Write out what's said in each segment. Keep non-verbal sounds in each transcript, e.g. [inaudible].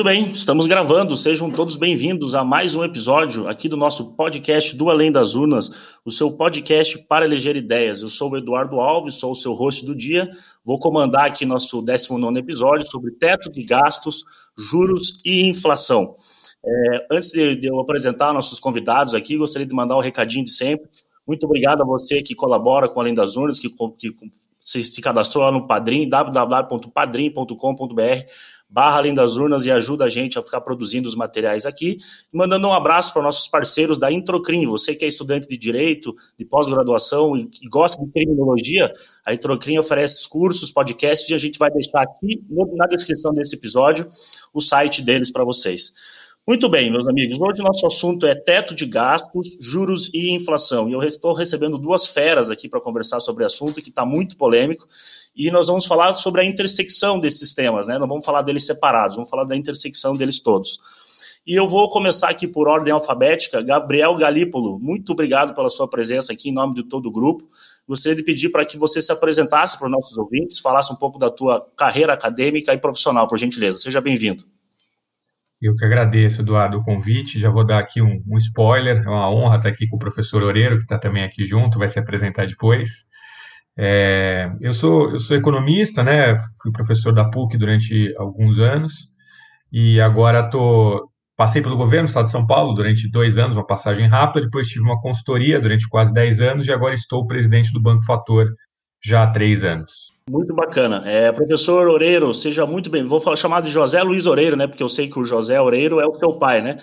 Muito bem, estamos gravando. Sejam todos bem-vindos a mais um episódio aqui do nosso podcast do Além das Urnas, o seu podcast para eleger ideias. Eu sou o Eduardo Alves, sou o seu host do dia. Vou comandar aqui nosso 19 episódio sobre teto de gastos, juros e inflação. É, antes de, de eu apresentar nossos convidados aqui, gostaria de mandar um recadinho de sempre. Muito obrigado a você que colabora com Além das Urnas, que, que se, se cadastrou lá no Padrim, www.padrim.com.br barra Além das Urnas e ajuda a gente a ficar produzindo os materiais aqui. E mandando um abraço para nossos parceiros da Introcrim. Você que é estudante de Direito, de pós-graduação e, e, gosta de criminologia, a Introcrim oferece cursos, podcasts e a gente vai deixar aqui no, na descrição desse episódio o site deles para vocês. Muito bem, meus amigos. Hoje nosso assunto é teto de gastos, juros e inflação. E eu estou recebendo duas feras aqui para conversar sobre o assunto que está muito polêmico. E nós vamos falar sobre a intersecção desses temas, né? Não vamos falar deles separados, vamos falar da intersecção deles todos. E eu vou começar aqui por ordem alfabética. Gabriel Galípolo, muito obrigado pela sua presença aqui em nome de todo o grupo. Gostaria de pedir para que você se apresentasse para os nossos ouvintes, falasse um pouco da tua carreira acadêmica e profissional, por gentileza. Seja bem-vindo. Eu que agradeço, Eduardo, o convite. Já vou dar aqui um, um spoiler. É uma honra estar aqui com o professor Oreiro, que está também aqui junto, vai se apresentar depois. É, eu, sou, eu sou economista, né? Fui professor da PUC durante alguns anos e agora tô, passei pelo governo do Estado de São Paulo durante dois anos, uma passagem rápida, depois tive uma consultoria durante quase dez anos e agora estou presidente do Banco Fator já há três anos. Muito bacana. É, professor Oreiro, seja muito bem. Vou falar, chamar de José Luiz Oreiro, né? Porque eu sei que o José Oreiro é o seu pai, né?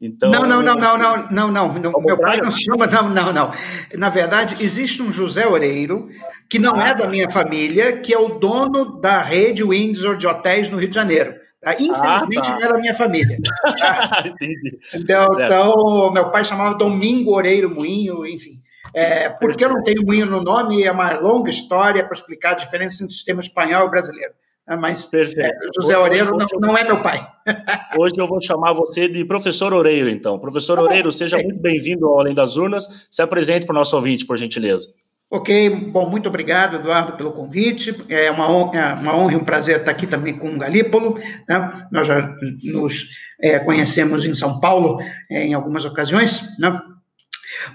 Então, não, não, não, não, não, não, não. não meu pai não se chama, não, não, não. Na verdade, existe um José Oreiro, que não é da minha família, que é o dono da rede Windsor de hotéis no Rio de Janeiro. Tá? Ah, Infelizmente, ah, tá. não é da minha família. [laughs] Tá? Entendi. Então, é. então, meu pai chamava Domingo Oreiro Moinho, enfim. É, porque eu não tenho moinho no nome, é uma longa história para explicar a diferença entre o sistema espanhol e brasileiro. É, mas é, José Oreiro não, não, é meu pai. [laughs] Hoje eu vou chamar você de professor Oreiro, então. Professor tá Oreiro, seja muito bem-vindo ao Além das Urnas. Se apresente para o nosso ouvinte, por gentileza. Ok, bom, muito obrigado, Eduardo, pelo convite. É uma honra, é uma honra e um prazer estar aqui também com o Galípolo. Né? Nós já nos é, conhecemos em São Paulo é, em algumas ocasiões. Né?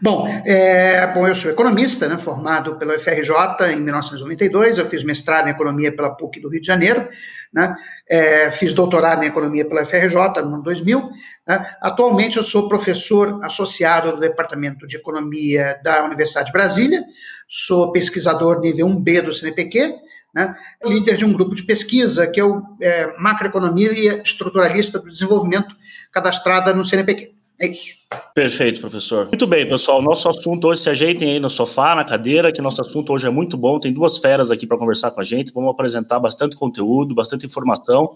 Bom, é, bom, eu sou economista, né, formado pela UFRJ em 1992, eu fiz mestrado em economia pela PUC do Rio de Janeiro, né, é, fiz doutorado em economia pela UFRJ no ano 2000. Né, atualmente eu sou professor associado do Departamento de Economia da Universidade de Brasília, sou pesquisador nível 1B do CNPq, né, líder de um grupo de pesquisa que é o é, Macroeconomia Estruturalista do Desenvolvimento, cadastrada no CNPq. É isso. Perfeito, professor. Muito bem, pessoal. Nosso assunto hoje, se ajeitem aí no sofá, na cadeira, que nosso assunto hoje é muito bom. Tem duas feras aqui para conversar com a gente. Vamos apresentar bastante conteúdo, bastante informação.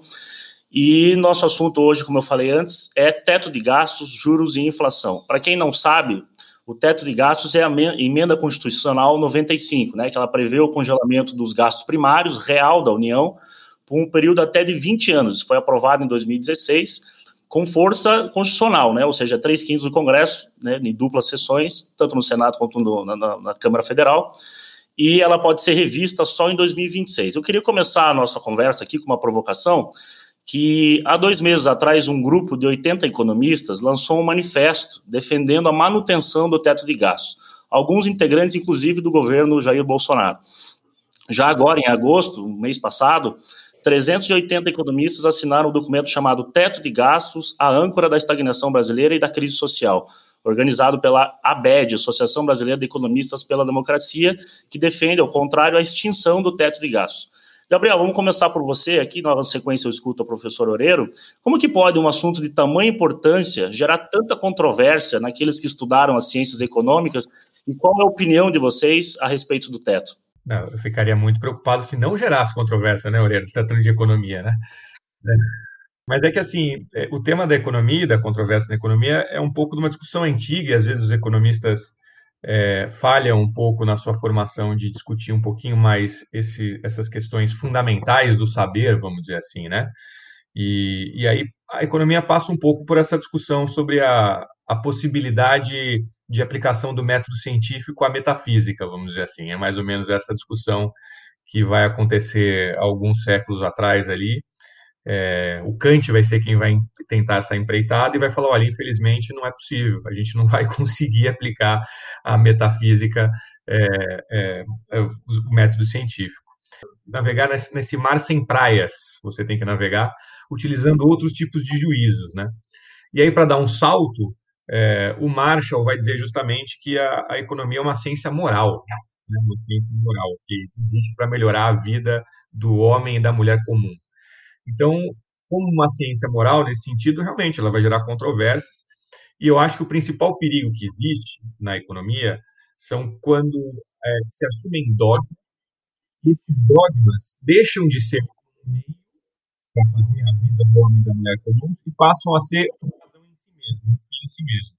E nosso assunto hoje, como eu falei antes, é teto de gastos, juros e inflação. Para quem não sabe, o teto de gastos é a emenda constitucional 95, né, que ela prevê o congelamento dos gastos primários real da União por um período até de 20 anos. Foi aprovado em 2016 com força constitucional, né? ou seja, três quintos do Congresso, né, em duplas sessões, tanto no Senado quanto no, na, na, Câmara Federal, e ela pode ser revista só em 2026. Eu queria começar a nossa conversa aqui com uma provocação, que há dois meses atrás um grupo de 80 economistas lançou um manifesto defendendo a manutenção do teto de gastos, alguns integrantes, inclusive, do governo Jair Bolsonaro. Já agora, em agosto, mês passado, 380 economistas assinaram um documento chamado Teto de Gastos, a âncora da estagnação brasileira e da crise social, organizado pela ABED, Associação Brasileira de Economistas pela Democracia, que defende, ao contrário, a extinção do teto de gastos. Gabriel, vamos começar por você aqui, na sequência eu escuto o professor Oreiro. Como que pode um assunto de tamanha importância gerar tanta controvérsia naqueles que estudaram as ciências econômicas e qual é a opinião de vocês a respeito do teto? Não, eu ficaria muito preocupado se não gerasse controvérsia, né, Aurelia? Se tratando de economia, né? É. Mas é que, assim, é, o tema da economia, da controvérsia na economia, é um pouco de uma discussão antiga e, às vezes, os economistas é, falham um pouco na sua formação de discutir um pouquinho mais esse, essas questões fundamentais do saber, vamos dizer assim, né? E, e aí a economia passa um pouco por essa discussão sobre a, a possibilidade de aplicação do método científico à metafísica, vamos dizer assim. É mais ou menos essa discussão que vai acontecer alguns séculos atrás ali, é, o Kant vai ser quem vai tentar essa empreitada e vai falar: olha, infelizmente não é possível, a gente não [laughs] vai conseguir aplicar a metafísica, é, é, é, o método científico. Navegar nesse, nesse, mar sem praias, você tem que navegar utilizando outros tipos de juízos, né? E aí, para dar um salto, é, o Marshall vai dizer justamente que a, a economia é uma ciência moral, né? uma ciência moral que existe para melhorar a vida do homem e da mulher comum. Então, como uma ciência moral, nesse sentido, realmente ela vai gerar controvérsias. E eu acho que o principal perigo que existe na economia são quando é, se assumem dogmas, e esses dogmas deixam de ser para fazer a vida do homem e da mulher comum e passam a ser uma razão em si mesmo, um fim em si mesmo.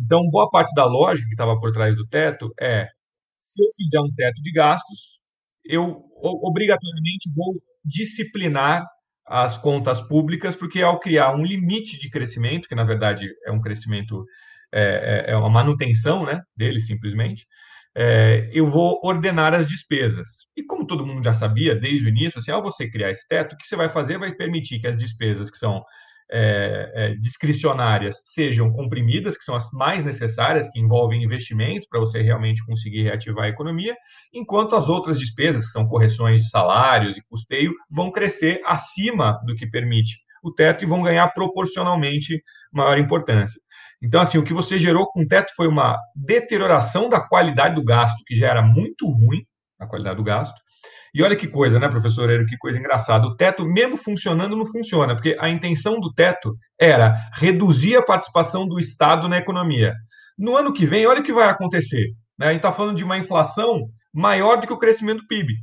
Então, boa parte da lógica que estava por trás do teto é: se eu fizer um teto de gastos, eu obrigatoriamente vou disciplinar as contas públicas, porque ao criar um limite de crescimento, que na verdade é um crescimento, é, é, é uma manutenção né, dele simplesmente, é, eu vou ordenar as despesas. E como todo mundo já sabia desde o início, assim, ao você criar esse teto, o que você vai fazer vai permitir que as despesas que são é, é, discricionárias sejam comprimidas, que são as mais necessárias, que envolvem investimentos para você realmente conseguir reativar a economia, enquanto as outras despesas, que são correções de salários e custeio, vão crescer acima do que permite o teto e vão ganhar proporcionalmente maior importância. Então, assim, o que você gerou com o teto foi uma deterioração da qualidade do gasto, que já era muito ruim, a qualidade do gasto, e olha que coisa, né, professor Eiro, que coisa engraçada. O teto, mesmo funcionando, não funciona, porque a intenção do teto era reduzir a participação do Estado na economia. No ano que vem, olha o que vai acontecer. Né? A gente está falando de uma inflação maior do que o crescimento do PIB.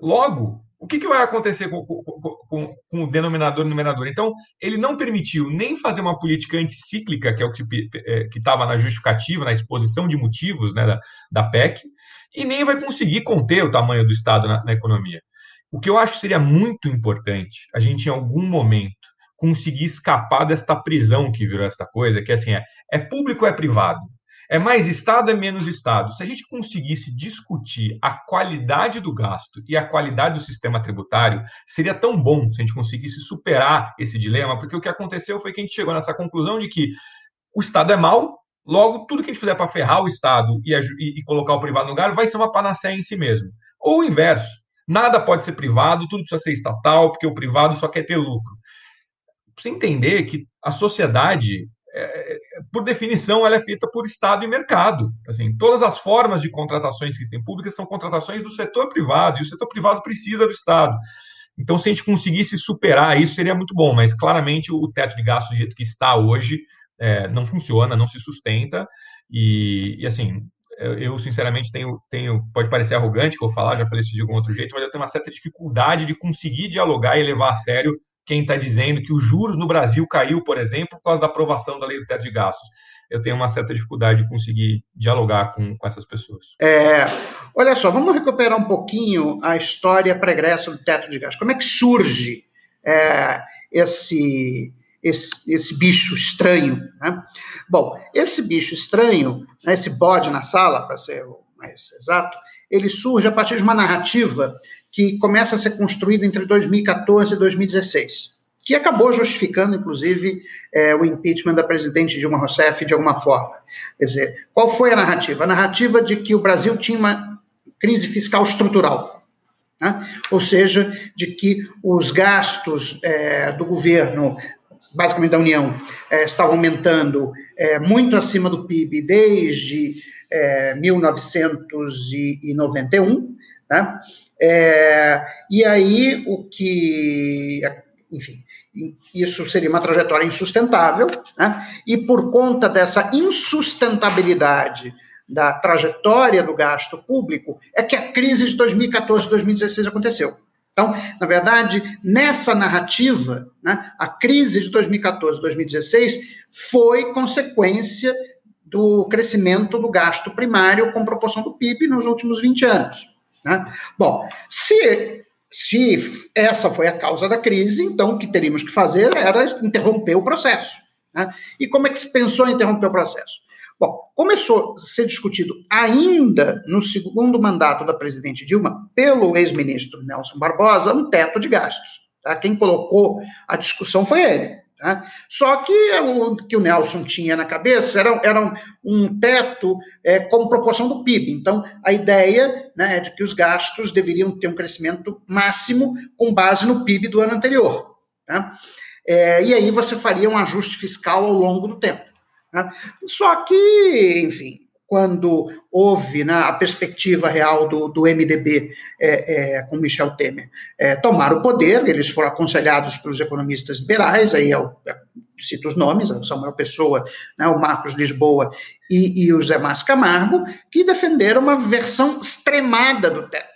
Logo, o que, que vai acontecer com, com, com, com, o denominador e numerador? Então, ele não permitiu nem fazer uma política anticíclica, que é o que é, estava na justificativa, na exposição de motivos né, da, da PEC, e nem vai conseguir conter o tamanho do Estado na, na economia. O que eu acho que seria muito importante, a gente em algum momento conseguir escapar desta prisão que virou essa coisa, que assim é, é público ou é privado? É mais Estado, é menos Estado. Se a gente conseguisse discutir a qualidade do gasto e a qualidade do sistema tributário, seria tão bom se a gente conseguisse superar esse dilema, porque o que aconteceu foi que a gente chegou nessa conclusão de que o Estado é mau, Logo, tudo que a gente fizer para ferrar o Estado e, e, colocar o privado no lugar vai ser uma panaceia em si mesmo. Ou o inverso. Nada pode ser privado, tudo precisa ser estatal, porque o privado só quer ter lucro. Precisa entender que a sociedade, é, é, por definição, ela é feita por Estado e mercado. Assim, todas as formas de contratações que existem públicas são contratações do setor privado, e o setor privado precisa do Estado. Então, se a gente conseguisse superar isso, seria muito bom, mas claramente o teto de gastos do jeito que está hoje é, não funciona, não se sustenta, e, e, assim, eu sinceramente tenho, tenho, pode parecer arrogante que eu falar, já falei isso de algum outro jeito, mas eu tenho uma certa dificuldade de conseguir dialogar e levar a sério quem está dizendo que os juros no Brasil caiu, por exemplo, por causa da aprovação da lei do teto de gastos. Eu tenho uma certa dificuldade de conseguir dialogar com, com essas pessoas. É, olha só, vamos recuperar um pouquinho a história pregressa do teto de gastos. Como é que surge é, esse, esse, esse bicho estranho. Né? Bom, esse bicho estranho, né, esse bode na sala, para ser mais exato, ele surge a partir de uma narrativa que começa a ser construída entre 2014 e 2016, que acabou justificando, inclusive, é, o impeachment da presidente Dilma Rousseff de alguma forma. Quer dizer, qual foi a narrativa? A narrativa de que o Brasil tinha uma crise fiscal estrutural. Né? Ou seja, de que os gastos é, do governo basicamente da União, é, estava aumentando é, muito acima do PIB desde é, 1991, né? E aí o que, enfim, isso seria uma trajetória insustentável, né? e por conta dessa insustentabilidade da trajetória do gasto público, é que a crise de 2014 e 2016 aconteceu. Então, na verdade, nessa narrativa, né, a crise de 2014 2016 foi consequência do crescimento do gasto primário com proporção do PIB nos últimos 20 anos. Né? Bom, se, se essa foi a causa da crise, então o que teríamos que fazer era interromper o processo. Né? E como é que se pensou em interromper o processo? Bom, começou a ser discutido ainda no segundo mandato da presidente Dilma, pelo ex-ministro Nelson Barbosa, um teto de gastos. Tá? Quem colocou a discussão foi ele. Tá? Só que o que o Nelson tinha na cabeça era, era um teto é, como proporção do PIB. Então, a ideia né, é de que os gastos deveriam ter um crescimento máximo com base no PIB do ano anterior. Tá? É, e aí você faria um ajuste fiscal ao longo do tempo. Tá? Só que, enfim, quando houve né, a perspectiva real do, do MDB é, é, com Michel Temer é, tomar o poder, eles foram aconselhados pelos economistas liberais, aí eu, é eu é, cito os nomes, o Samuel Pessoa, né, o Marcos Lisboa e, e o Zé Márcio Camargo, que defenderam uma versão extremada do teto.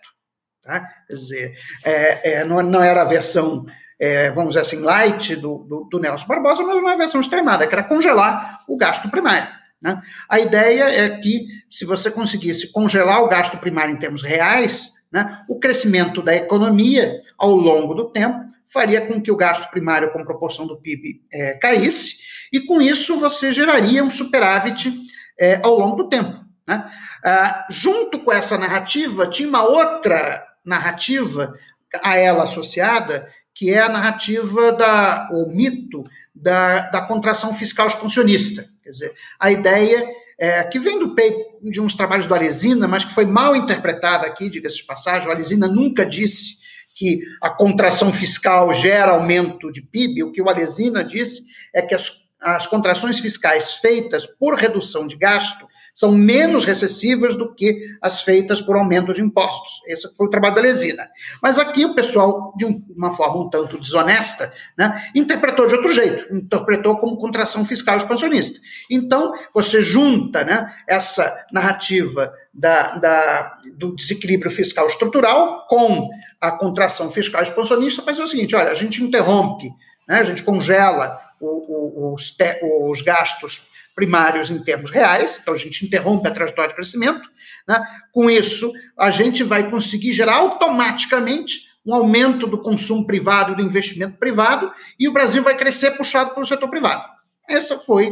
Tá? Quer dizer, é, não, não era a versão é, vamos dizer assim, light do, do, do, Nelson Barbosa, mas uma versão extremada, que era congelar o gasto primário. Né? A ideia é que, se você conseguisse congelar o gasto primário em termos reais, né, o crescimento da economia ao longo do tempo faria com que o gasto primário, com proporção do PIB, é, caísse, e com isso você geraria um superávit é, ao longo do tempo. Né? Ah, junto com essa narrativa, tinha uma outra narrativa a ela associada, que é a narrativa da, o mito da, da contração fiscal expansionista. Quer dizer, a ideia é, que vem do de uns trabalhos do Alesina, mas que foi mal interpretada aqui, diga-se de passagem. O Alesina nunca disse que a contração fiscal gera aumento de PIB. O que o Alesina disse é que as, as contrações fiscais feitas por redução de gasto são menos recessivas do que as feitas por aumento de impostos. Esse foi o trabalho da Lesina. Mas aqui o pessoal, de uma forma um tanto desonesta, né, interpretou de outro jeito, interpretou como contração fiscal expansionista. Então, você junta né, essa narrativa da, da, do desequilíbrio fiscal estrutural com a contração fiscal expansionista, mas é o seguinte: olha, a gente interrompe, né, a gente congela o, o, os, te, os gastos primários em termos reais, então a gente interrompe a trajetória de crescimento. Né? Com isso, a gente vai conseguir gerar automaticamente um aumento do consumo privado e do investimento privado, e o Brasil vai crescer puxado pelo setor privado. Essa foi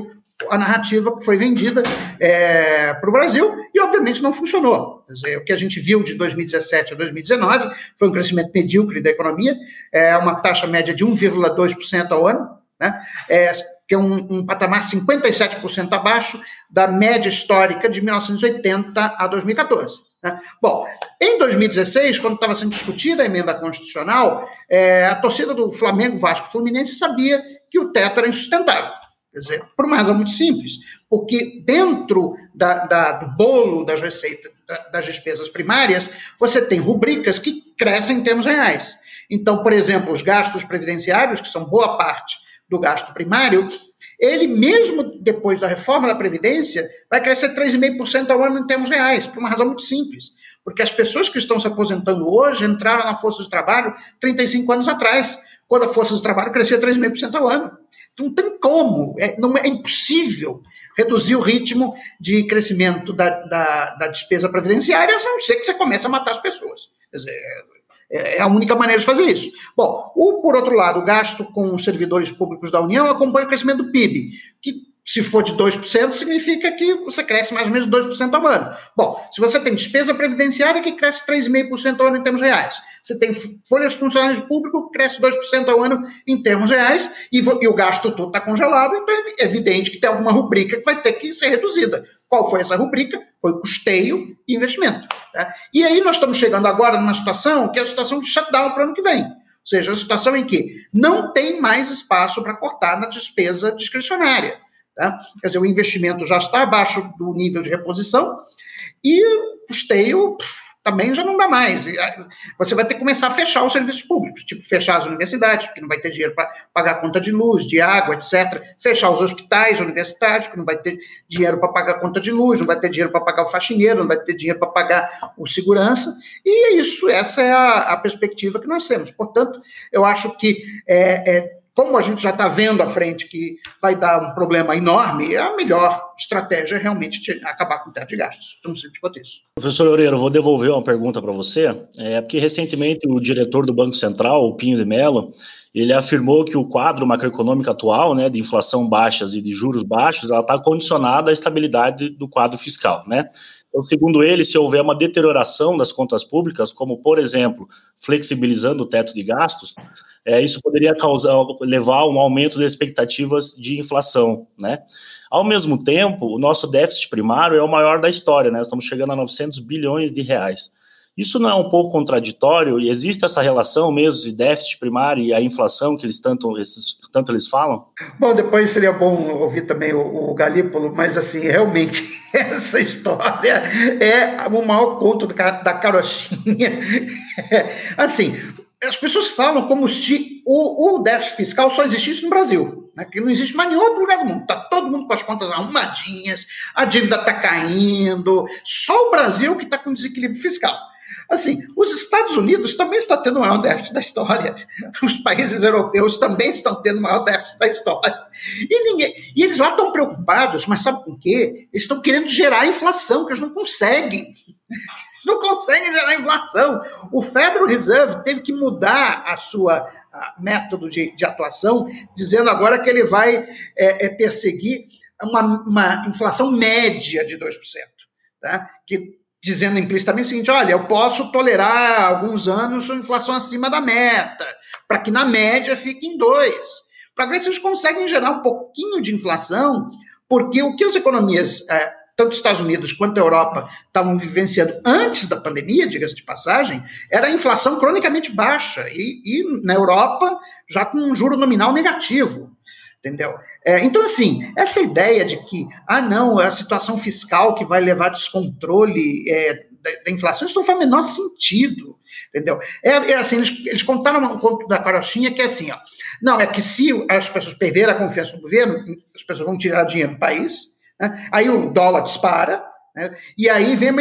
a narrativa que foi vendida é, para o Brasil e, obviamente, não funcionou. Dizer, o que a gente viu de 2017 a 2019 foi um crescimento medíocre da economia, é uma taxa média de 1,2% ao ano, né? É, que é um, um patamar 57% abaixo da média histórica de 1980 a 2014. Né? Bom, em 2016, quando estava sendo discutida a emenda constitucional, é, a torcida do Flamengo, Vasco Fluminense sabia que o teto era insustentável. Quer dizer, por uma razão muito simples, porque dentro da, da, do bolo das receitas, das despesas primárias, você tem rubricas que crescem em termos reais. Então, por exemplo, os gastos previdenciários, que são boa parte do gasto primário, ele mesmo depois da reforma da Previdência vai crescer 3,5% ao ano em termos reais, por uma razão muito simples. Porque as pessoas que estão se aposentando hoje entraram na força de trabalho 35 anos atrás, quando a força de trabalho crescia 3,5% ao ano. Então, não tem como, é, não, é impossível reduzir o ritmo de crescimento da, da, da despesa previdenciária, a não ser que você comece a matar as pessoas. Quer dizer, é, é a única maneira de fazer isso. Bom, o, por outro lado, o gasto com os servidores públicos da União acompanha o crescimento do PIB, que se for de 2%, significa que você cresce mais ou menos 2% ao ano. Bom, se você tem despesa previdenciária que cresce 3,5% ao ano em termos reais, você tem folhas de funcionários que cresce 2% ao ano em termos reais, e, e o gasto todo está congelado, então é evidente que tem alguma rubrica que vai ter que ser reduzida. Qual foi essa rubrica? Foi custeio e investimento. Tá? E aí nós estamos chegando agora numa situação que é a situação de shutdown para o ano que vem. Ou seja, a situação em que não tem mais espaço para cortar na despesa discricionária. Tá? Quer dizer, o investimento já está abaixo do nível de reposição e o custeio também já não dá mais. Você vai ter que começar a fechar os serviços públicos, tipo fechar as universidades, porque não vai ter dinheiro para pagar conta de luz, de água, etc. Fechar os hospitais universitários, porque não vai ter dinheiro para pagar conta de luz, não vai ter dinheiro para pagar o faxineiro, não vai ter dinheiro para pagar o segurança. E é isso, essa é a, a perspectiva que nós temos. Portanto, eu acho que é, é como a gente já está vendo à frente que vai dar um problema enorme, a melhor estratégia é realmente acabar com o teto de gastos. Tão simples quanto isso. Professor Loureiro, vou devolver uma pergunta para você. É porque recentemente o diretor do Banco Central, o Pinho de Mello, ele afirmou que o quadro macroeconômico atual, né, de inflação baixas e de juros baixos, ela está condicionada à estabilidade do quadro fiscal, né? Então, segundo ele, se houver uma deterioração das contas públicas, como, por exemplo, flexibilizando o teto de gastos, é, isso poderia causar, levar a um aumento das expectativas de inflação, né? Ao mesmo tempo, o nosso déficit primário é o maior da história, né? Estamos chegando a 900 bilhões de reais. Isso não é um pouco contraditório? E existe essa relação mesmo de déficit primário e a inflação que eles tanto, esses, tanto eles falam? Bom, depois seria bom ouvir também o, o Galípolo, mas assim, realmente, [laughs] essa história é o maior conto da, carochinha. [laughs] assim, as pessoas falam como se o, o déficit fiscal só existisse no Brasil, né, que não existe mais em outro lugar do mundo. Está todo mundo com as contas arrumadinhas, a dívida está caindo, só o Brasil que está com desequilíbrio fiscal. Assim, os Estados Unidos também estão tendo o maior déficit da história. Os países europeus também estão tendo o maior déficit da história. E, ninguém, e eles lá estão preocupados, mas sabe o quê? Eles estão querendo gerar inflação, que eles não conseguem. Eles não conseguem gerar inflação. O Federal Reserve teve que mudar a sua a método de, de, atuação, dizendo agora que ele vai é, é, perseguir uma, uma inflação média de 2%. Tá? Que dizendo implicitamente o seguinte: olha, eu posso tolerar alguns anos uma inflação acima da meta, para que na média fique em dois, para ver se eles conseguem gerar um pouquinho de inflação, porque o que as economias, é, tanto os Estados Unidos quanto a Europa, estavam vivenciando antes da pandemia, diga-se de passagem, era a inflação cronicamente baixa, e, e na Europa já com um juro nominal negativo entendeu? É, então, assim, essa ideia de que, ah, não, é a situação fiscal que vai levar descontrole é, da, da, inflação, isso não faz o menor sentido, entendeu? É, é assim, eles, eles, contaram um conto da carochinha que é assim, ó, não, é que se as pessoas perderem a confiança no governo, as pessoas vão tirar dinheiro do país, né? aí o dólar dispara, né? e aí vem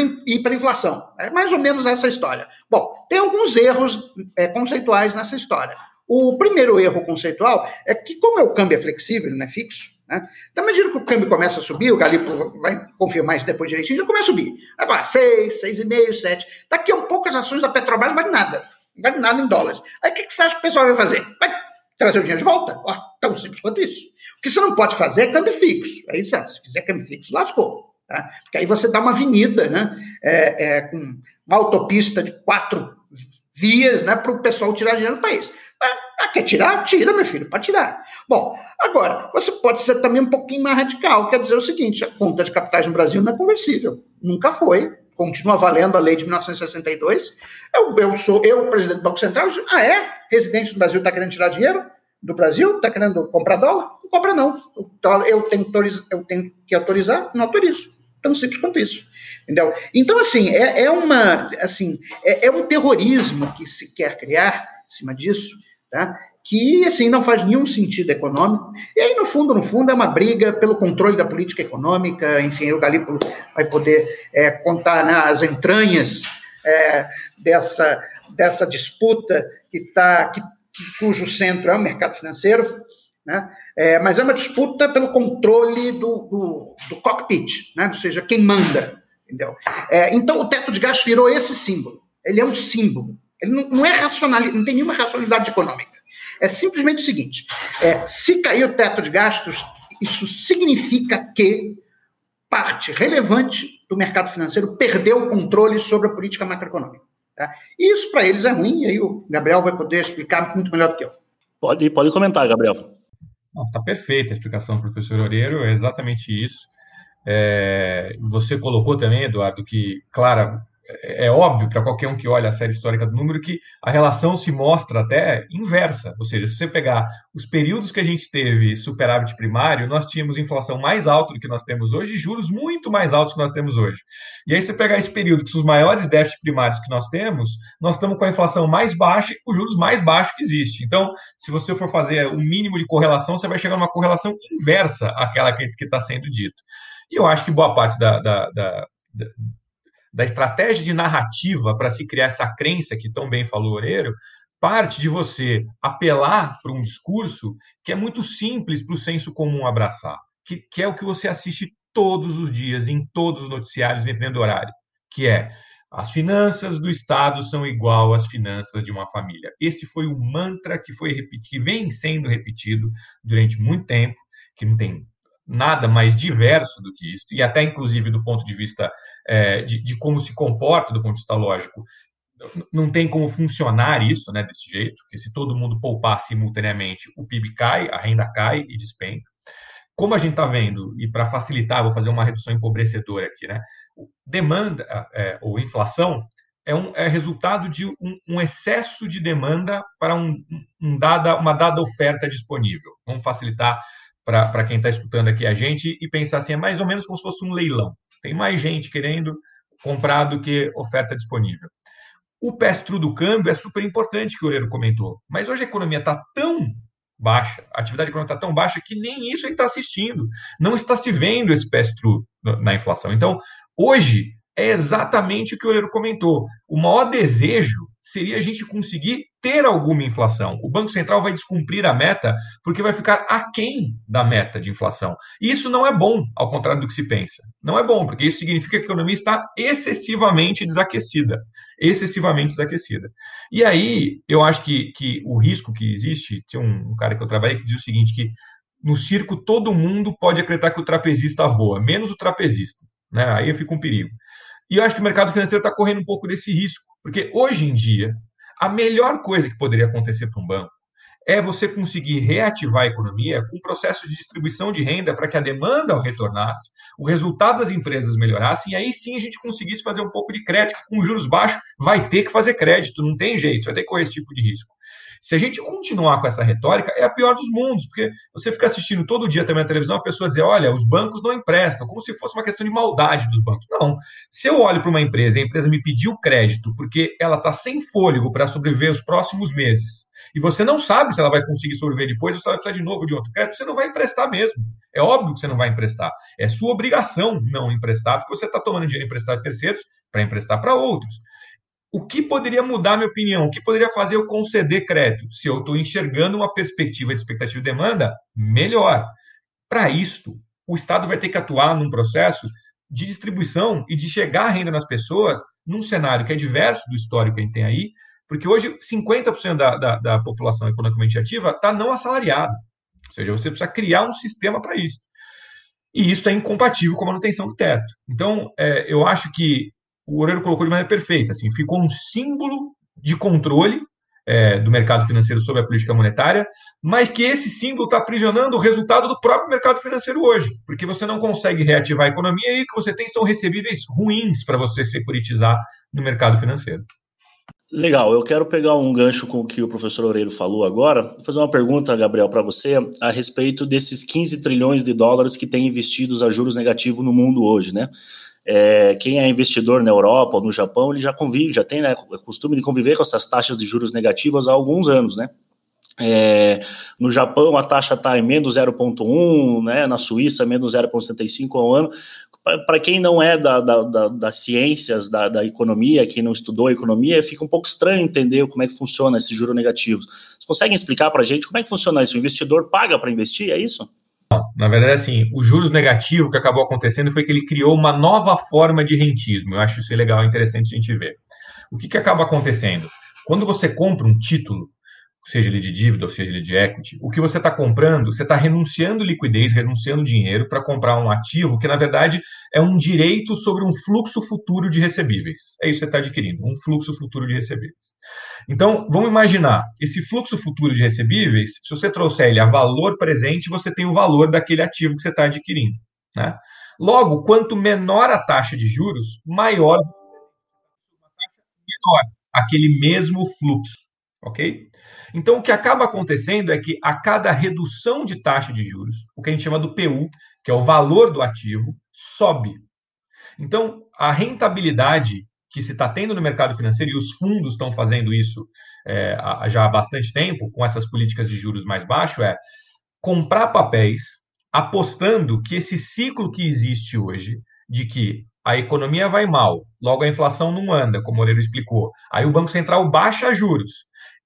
para a inflação. É mais ou menos essa história. Bom, tem alguns erros é, conceituais nessa história. O primeiro erro conceitual é que, como é o câmbio é flexível, não é fixo, né? Da medida que o câmbio começa a subir, o Galipo vai confirmar isso depois direitinho, ele começa a subir. Agora, 6, 6,5, 7. Daqui a um pouco as ações da Petrobras não valem nada. Não vale nada em dólares. Aí o que, você acha que o pessoal vai fazer? Vai trazer o dinheiro de volta? Ó, tão simples quanto isso. O que você não pode fazer é câmbio fixo. Aí, sabe, se fizer câmbio fixo, lascou. Tá? Porque aí você dá uma avenida, né? É, é, com uma autopista de quatro vias né, para o pessoal tirar dinheiro do país. Quer tirar? Tira, meu filho, pode tirar. Bom, agora, você pode ser também um pouquinho mais radical, quer dizer o seguinte: a conta de capitais no Brasil não é conversível. Nunca foi. Continua valendo a lei de 1962. Eu, eu sou, eu, presidente do Banco Central, eu, ah, é? Residente do Brasil está querendo tirar dinheiro do Brasil? Está querendo comprar dólar? Não compra, não. Eu tenho, eu tenho que autorizar? Não autorizo tão simples quanto isso, entendeu? Então, assim, é, é uma, assim, é, é, um terrorismo que se quer criar em cima disso, tá? que assim não faz nenhum sentido econômico. E aí, no fundo, no fundo, é uma briga pelo controle da política econômica. Enfim, o Galípolo vai poder é, contar né, as entranhas é, dessa, dessa disputa que tá, que, cujo centro é o mercado financeiro. Né? É, mas é uma disputa pelo controle do, do, do cockpit, né? ou seja, quem manda. Entendeu? É, então, o teto de gastos virou esse símbolo. Ele é um símbolo. Ele não, não é racional, não tem nenhuma racionalidade econômica. É simplesmente o seguinte: é, se cair o teto de gastos, isso significa que parte relevante do mercado financeiro perdeu o controle sobre a política macroeconômica. Tá? E isso para eles é ruim, e aí o Gabriel vai poder explicar muito melhor do que eu. Pode, pode comentar, Gabriel. Está perfeita a explicação do professor Oreiro, é exatamente isso. É, você colocou também, Eduardo, que, claro, é, óbvio para qualquer um que olha a série histórica do número que a relação se mostra até inversa. Ou seja, se você pegar os períodos que a gente teve superávit primário, nós tínhamos inflação mais alta do que nós temos hoje e juros muito mais altos que nós temos hoje. E aí, se você pegar esse período que são os maiores déficits primários que nós temos, nós estamos com a inflação mais baixa e com os juros mais baixos que existe. Então, se você for fazer o um mínimo de correlação, você vai chegar numa correlação inversa àquela que está sendo dito. E eu acho que boa parte da, da, da, da estratégia de narrativa para se criar essa crença que tão bem falou o Oreiro, parte de você apelar para um discurso que é muito simples para o senso comum abraçar, que, que, é o que você assiste todos os dias, em todos os noticiários, dependendo do horário, que é as finanças do Estado são igual às finanças de uma família. Esse foi o mantra que foi que vem sendo repetido durante muito tempo, que não tem nada mais diverso do que isso, e até inclusive do ponto de vista é, de, de, como se comporta do ponto de vista lógico, não tem como funcionar isso né, desse jeito, porque se todo mundo poupar simultaneamente, o PIB cai, a renda cai e despenca. Como a gente está vendo, e para facilitar, vou fazer uma redução empobrecedora aqui, né? Demanda é, ou inflação é, um, é resultado de um, um, excesso de demanda para um, um, dada, uma dada oferta disponível. Vamos facilitar para quem está escutando aqui a gente e pensar assim, é mais ou menos como se fosse um leilão. Tem mais gente querendo comprar do que oferta disponível. O pestro do câmbio é super importante, que o Oreiro comentou. Mas hoje a economia está tão baixa, a atividade econômica está tão baixa que nem isso gente está assistindo. Não está se vendo esse pestro na inflação. Então, hoje, é exatamente o que o Oreiro comentou. O maior desejo seria a gente conseguir ter alguma inflação. O Banco Central vai descumprir a meta porque vai ficar aquém da meta de inflação. E isso não é bom, ao contrário do que se pensa. Não é bom, porque isso significa que a economia está excessivamente desaquecida. Excessivamente desaquecida. E aí, eu acho que, que o risco que existe, tinha um, cara que eu trabalhei que dizia o seguinte, que no circo todo mundo pode acreditar que o trapezista voa, menos o trapezista. Né? Aí fica um perigo. E eu acho que o mercado financeiro está correndo um pouco desse risco, porque hoje em dia, a melhor coisa que poderia acontecer para um banco é você conseguir reativar a economia com processo de distribuição de renda para que a demanda retornasse, o resultado das empresas melhorasse, e aí sim a gente conseguisse fazer um pouco de crédito. Com juros baixos, vai ter que fazer crédito, não tem jeito, vai ter que correr esse tipo de risco. Se a gente continuar com essa retórica, é a pior dos mundos, porque você fica assistindo todo dia também na televisão a pessoa dizer: olha, os bancos não emprestam, como se fosse uma questão de maldade dos bancos. Não. Se eu olho para uma empresa e a empresa me pediu crédito porque ela está sem fôlego para sobreviver os próximos meses, e você não sabe se ela vai conseguir sobreviver depois ou se ela vai precisar de novo de outro crédito, você não vai emprestar mesmo. É óbvio que você não vai emprestar. É sua obrigação não emprestar, porque você está tomando dinheiro emprestado de terceiros para emprestar para outros o que poderia mudar minha opinião? O que poderia fazer eu conceder crédito? Se eu estou enxergando uma perspectiva de expectativa de demanda, melhor. Para isto, o Estado vai ter que atuar num processo de distribuição e de chegar a renda nas pessoas num cenário que é diverso do histórico que a gente tem aí, porque hoje 50% da, da, da população economicamente ativa está não assalariada. Ou seja, você precisa criar um sistema para isso. E isso é incompatível com a manutenção do teto. Então, é, eu acho que o Oreiro colocou de maneira perfeita. Assim, ficou um símbolo de controle é, do mercado financeiro sobre a política monetária, mas que esse símbolo está aprisionando o resultado do próprio mercado financeiro hoje, porque você não consegue reativar a economia e o que você tem são recebíveis ruins para você securitizar no mercado financeiro. Legal, eu quero pegar um gancho com o que o professor Oreiro falou agora, vou fazer uma pergunta, Gabriel, para você, a respeito desses 15 trilhões de dólares que têm investidos a juros negativos no mundo hoje, né? É, quem é investidor na Europa ou no Japão, ele já convive, já tem né, o costume de conviver com essas taxas de juros negativas há alguns anos, né? É, no Japão a taxa está em menos 0,1, né, na Suíça menos 0,75 ao ano. Para quem não é da, da, da, das ciências da, da, economia, quem não estudou economia, fica um pouco estranho entender como é que funciona esses juros negativos. Vocês conseguem explicar para a gente como é que funciona isso? O investidor paga para investir, é isso? Na verdade, assim, o juros negativo que acabou acontecendo foi que ele criou uma nova forma de rentismo. Eu acho isso legal, interessante a gente ver. O que, que acaba acontecendo? Quando você compra um título, seja ele de dívida ou seja ele de equity, o que você está comprando, você está renunciando liquidez, renunciando dinheiro para comprar um ativo que, na verdade, é um direito sobre um fluxo futuro de recebíveis. É isso que você está adquirindo, um fluxo futuro de recebíveis. Então, vamos imaginar, esse fluxo futuro de recebíveis, se você trouxer ele a valor presente, você tem o valor daquele ativo que você está adquirindo. Né? Logo, quanto menor a taxa de juros, maior menor aquele mesmo fluxo, ok? Então, o que acaba acontecendo é que a cada redução de taxa de juros, o que a gente chama do PU, que é o valor do ativo, sobe. Então, a rentabilidade que se está tendo no mercado financeiro, e os fundos estão fazendo isso é, já há bastante tempo, com essas políticas de juros mais baixos, é comprar papéis apostando que esse ciclo que existe hoje, de que a economia vai mal, logo a inflação não anda, como o Moreira explicou, aí o Banco Central baixa juros.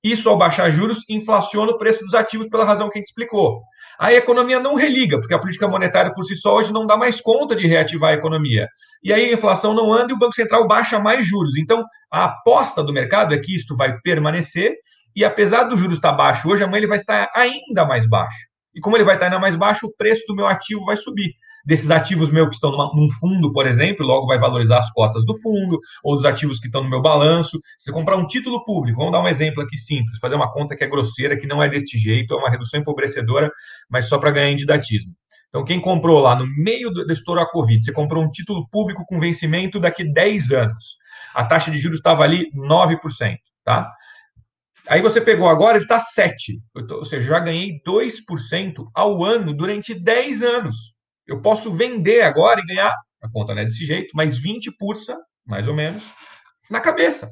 Isso, ao baixar juros, inflaciona o preço dos ativos pela razão que a gente explicou a economia não religa, porque a política monetária por si só hoje não dá mais conta de reativar a economia. E aí a inflação não anda e o Banco Central baixa mais juros. Então, a aposta do mercado é que isto vai permanecer, e apesar do juros estar baixo hoje, amanhã ele vai estar ainda mais baixo. E como ele vai estar ainda mais baixo, o preço do meu ativo vai subir desses ativos meus que estão numa, num fundo, por exemplo, logo vai valorizar as cotas do fundo, ou dos ativos que estão no meu balanço. Se comprar um título público, vamos dar um exemplo aqui simples, fazer uma conta que é grosseira, que não é deste jeito, é uma redução empobrecedora, mas só para ganhar em didatismo. Então, quem comprou lá no meio do, do estouro a Covid, você comprou um título público com vencimento daqui 10 anos. A taxa de juros estava ali 9%, tá? Aí você pegou agora, ele está 7%. Ou seja, já ganhei 2% ao ano durante 10 anos. Eu posso vender agora e ganhar, a conta não é desse jeito, mas 20 pursa, mais ou menos, na cabeça.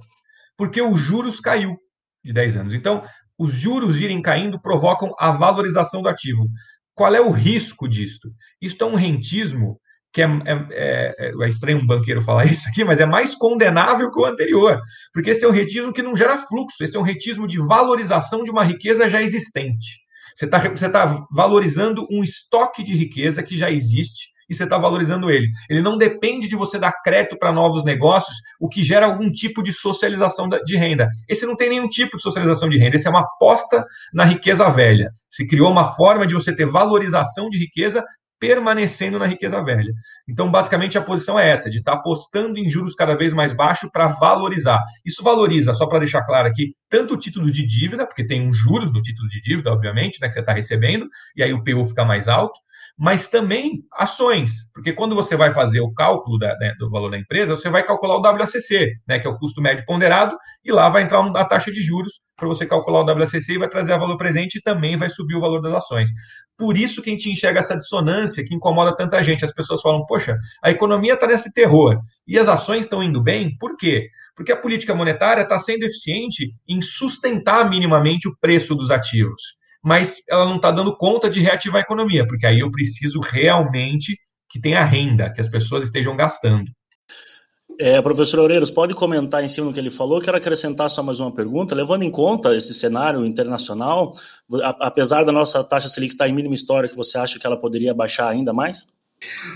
Porque os juros caiu de 10 anos. Então, os juros irem caindo provocam a valorização do ativo. Qual é o risco disto? Isto é um rentismo que é, é, é, é, estranho um banqueiro falar [laughs] isso aqui, mas é mais condenável que o anterior, porque esse é um retismo que não gera fluxo, esse é um retismo de valorização de uma riqueza já existente. Você está você tá valorizando um estoque de riqueza que já existe e você está valorizando ele. Ele não depende de você dar crédito para novos negócios, o que gera algum tipo de socialização de renda. Esse não tem nenhum tipo de socialização de renda, esse é uma aposta na riqueza velha. Se criou uma forma de você ter valorização de riqueza permanecendo na riqueza velha. Então, basicamente, a posição é essa, de estar tá apostando em juros cada vez mais baixos para valorizar. Isso valoriza, só para deixar claro aqui, tanto o título de dívida, porque tem um juros no título de dívida, obviamente, né, que você está recebendo, e aí o PU fica mais alto, mas também ações, porque quando você vai fazer o cálculo da, né, do valor da empresa, você vai calcular o WACC, né, que é o custo médio ponderado, e lá vai entrar a taxa de juros para você calcular o WACC e vai trazer o valor presente e também vai subir o valor das ações. Por isso que a gente enxerga essa dissonância que incomoda tanta gente. As pessoas falam, poxa, a economia está nesse terror e as ações estão indo bem, por quê? Porque a política monetária está sendo eficiente em sustentar minimamente o preço dos ativos mas ela não está dando conta de reativar a economia, porque aí eu preciso realmente que tenha renda, que as pessoas estejam gastando. É, professor Oreiros, pode comentar em cima do que ele falou? Quero acrescentar só mais uma pergunta. Levando em conta esse cenário internacional, apesar da nossa taxa Selic estar em mínima história, você acha que ela poderia baixar ainda mais?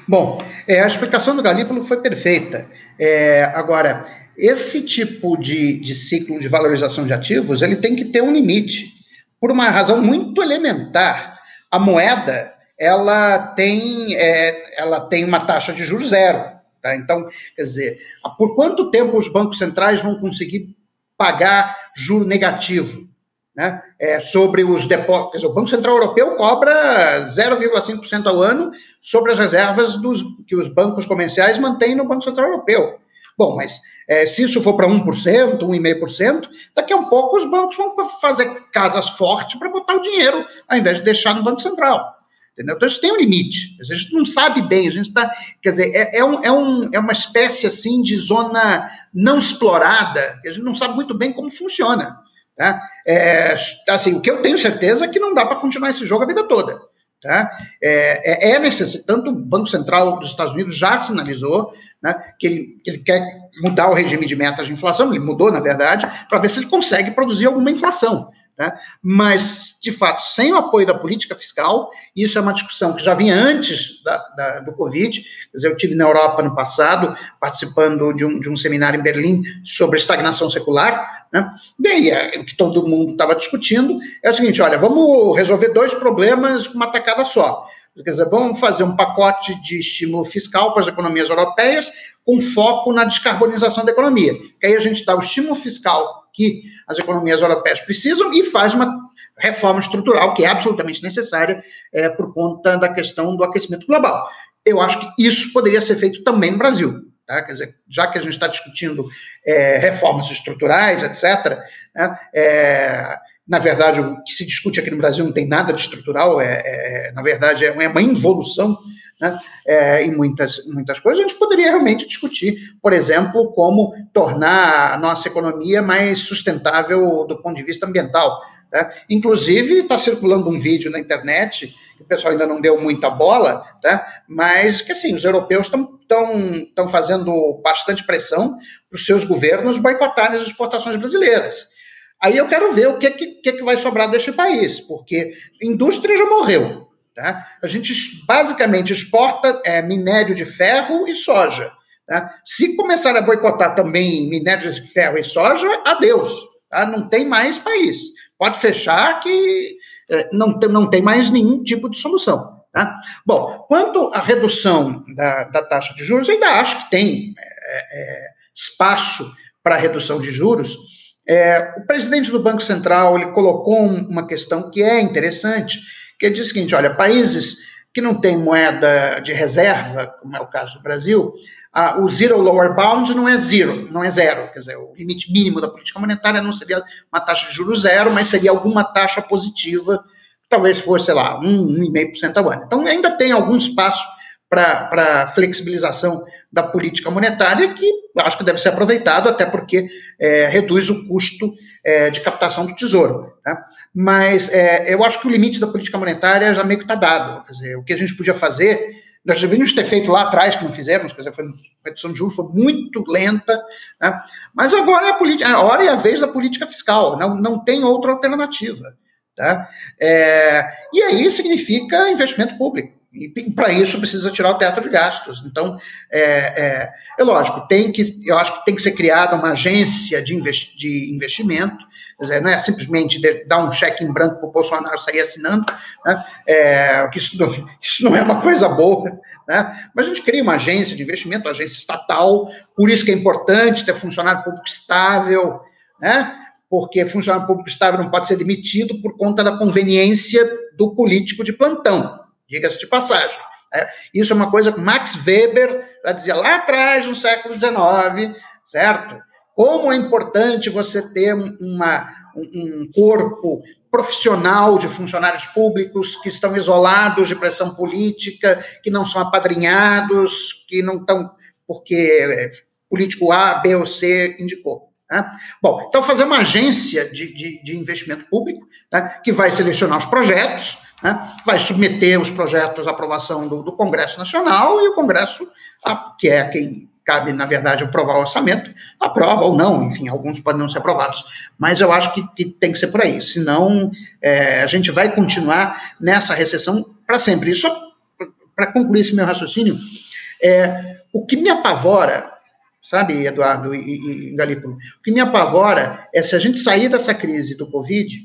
Bom, é, a explicação do Galípolo foi perfeita. É, agora, esse tipo de, de ciclo de valorização de ativos, ele tem que ter um limite por uma razão muito elementar. A moeda ela tem, é, ela tem uma taxa de juros zero. Tá? Então, quer dizer, por quanto tempo os bancos centrais vão conseguir pagar juro negativo né, é, sobre os depósitos? O Banco Central Europeu cobra 0,5% ao ano sobre as reservas dos, que os bancos comerciais mantêm no Banco Central Europeu. Bom, mas é, se isso for para 1%, 1,5%, daqui a um pouco os bancos vão fazer casas fortes para botar o dinheiro, ao invés de deixar no Banco Central. Entendeu? Então, isso tem um limite. A gente não sabe bem, a gente está. Quer dizer, é, é, um, é, um, é uma espécie assim de zona não explorada, que a gente não sabe muito bem como funciona. Tá? É, assim, o que eu tenho certeza é que não dá para continuar esse jogo a vida toda. Tá? É, é, é necessário, tanto o Banco Central dos Estados Unidos já sinalizou né, que, ele, que ele quer mudar o regime de metas de inflação, ele mudou, na verdade, para ver se ele consegue produzir alguma inflação. Né? Mas, de fato, sem o apoio da política fiscal, isso é uma discussão que já vinha antes da, da, do Covid. Dizer, eu tive na Europa no passado, participando de um, de um seminário em Berlim sobre estagnação secular. Né? E aí, é, o que todo mundo estava discutindo é o seguinte: olha, vamos resolver dois problemas com uma tacada só. Quer dizer, vamos fazer um pacote de estímulo fiscal para as economias europeias com foco na descarbonização da economia. Que aí a gente dá o estímulo fiscal que as economias europeias precisam e faz uma reforma estrutural que é absolutamente necessária é, por conta da questão do aquecimento global. Eu acho que isso poderia ser feito também no Brasil. Tá? Quer dizer, já que a gente está discutindo é, reformas estruturais, etc., né, é, na verdade, o que se discute aqui no Brasil não tem nada de estrutural, é, é na verdade, é uma involução né, é, em muitas, muitas coisas. A gente poderia realmente discutir, por exemplo, como tornar a nossa economia mais sustentável do ponto de vista ambiental. Né? Inclusive, está circulando um vídeo na internet, que o pessoal ainda não deu muita bola, tá? mas que assim, os europeus estão fazendo bastante pressão para os seus governos boicotarem as exportações brasileiras. Aí eu quero ver o que, que, que vai sobrar deste país, porque indústria já morreu. Tá? A gente basicamente exporta é, minério de ferro e soja. Tá? Se começar a boicotar também minério de ferro e soja, adeus. Tá? Não tem mais país. Pode fechar que é, não, tem, não tem mais nenhum tipo de solução. Tá? Bom, quanto à redução da, da taxa de juros, ainda acho que tem é, é, espaço para redução de juros. É, o presidente do Banco Central ele colocou uma questão que é interessante, que diz o seguinte: olha, países que não têm moeda de reserva, como é o caso do Brasil, ah, o zero lower bound não é zero, não é zero. Quer dizer, o limite mínimo da política monetária não seria uma taxa de juros zero, mas seria alguma taxa positiva talvez fosse, sei lá, 1,5% ao ano. Então, ainda tem algum espaço para flexibilização da política monetária, que acho que deve ser aproveitado, até porque é, reduz o custo é, de captação do tesouro. Né? Mas é, eu acho que o limite da política monetária já meio que está dado. Quer dizer, o que a gente podia fazer, nós deveríamos ter feito lá atrás, que não fizemos, quer dizer, foi, a redução de juros foi muito lenta, né? mas agora é a, política, a hora e a vez da política fiscal, não, não tem outra alternativa. Tá? É, e aí significa investimento público. E para isso precisa tirar o teto de gastos. Então, é, é, é, lógico, tem que, eu acho que tem que ser criada uma agência de, investi de investimento, dizer, não é simplesmente dar um cheque em branco para o Bolsonaro sair assinando, né? é, que isso não, isso não é uma coisa boa. Né? Mas a gente cria uma agência de investimento, agência estatal, por isso que é importante ter funcionário público estável, né? porque funcionário público estável não pode ser demitido por conta da conveniência do político de plantão, diga-se de passagem. Né? Isso é uma coisa que Max Weber já dizia lá atrás, no século XIX, certo? Como é importante você ter uma, um corpo profissional de funcionários públicos que estão isolados de pressão política, que não são apadrinhados, que não estão porque político A, B ou C indicou. Né? Bom, então fazer uma agência de, de, de investimento público né, que vai selecionar os projetos, né, vai submeter os projetos à aprovação do, do, Congresso Nacional e o Congresso, que é quem cabe, na verdade, aprovar o orçamento, aprova ou não, enfim, alguns podem não ser aprovados, mas eu acho que, que tem que ser por aí, senão é, a gente vai continuar nessa recessão para sempre. Isso, para concluir esse meu raciocínio, é, o que me apavora sabe, Eduardo e, e Galípolo? O que me apavora é se a gente sair dessa crise do Covid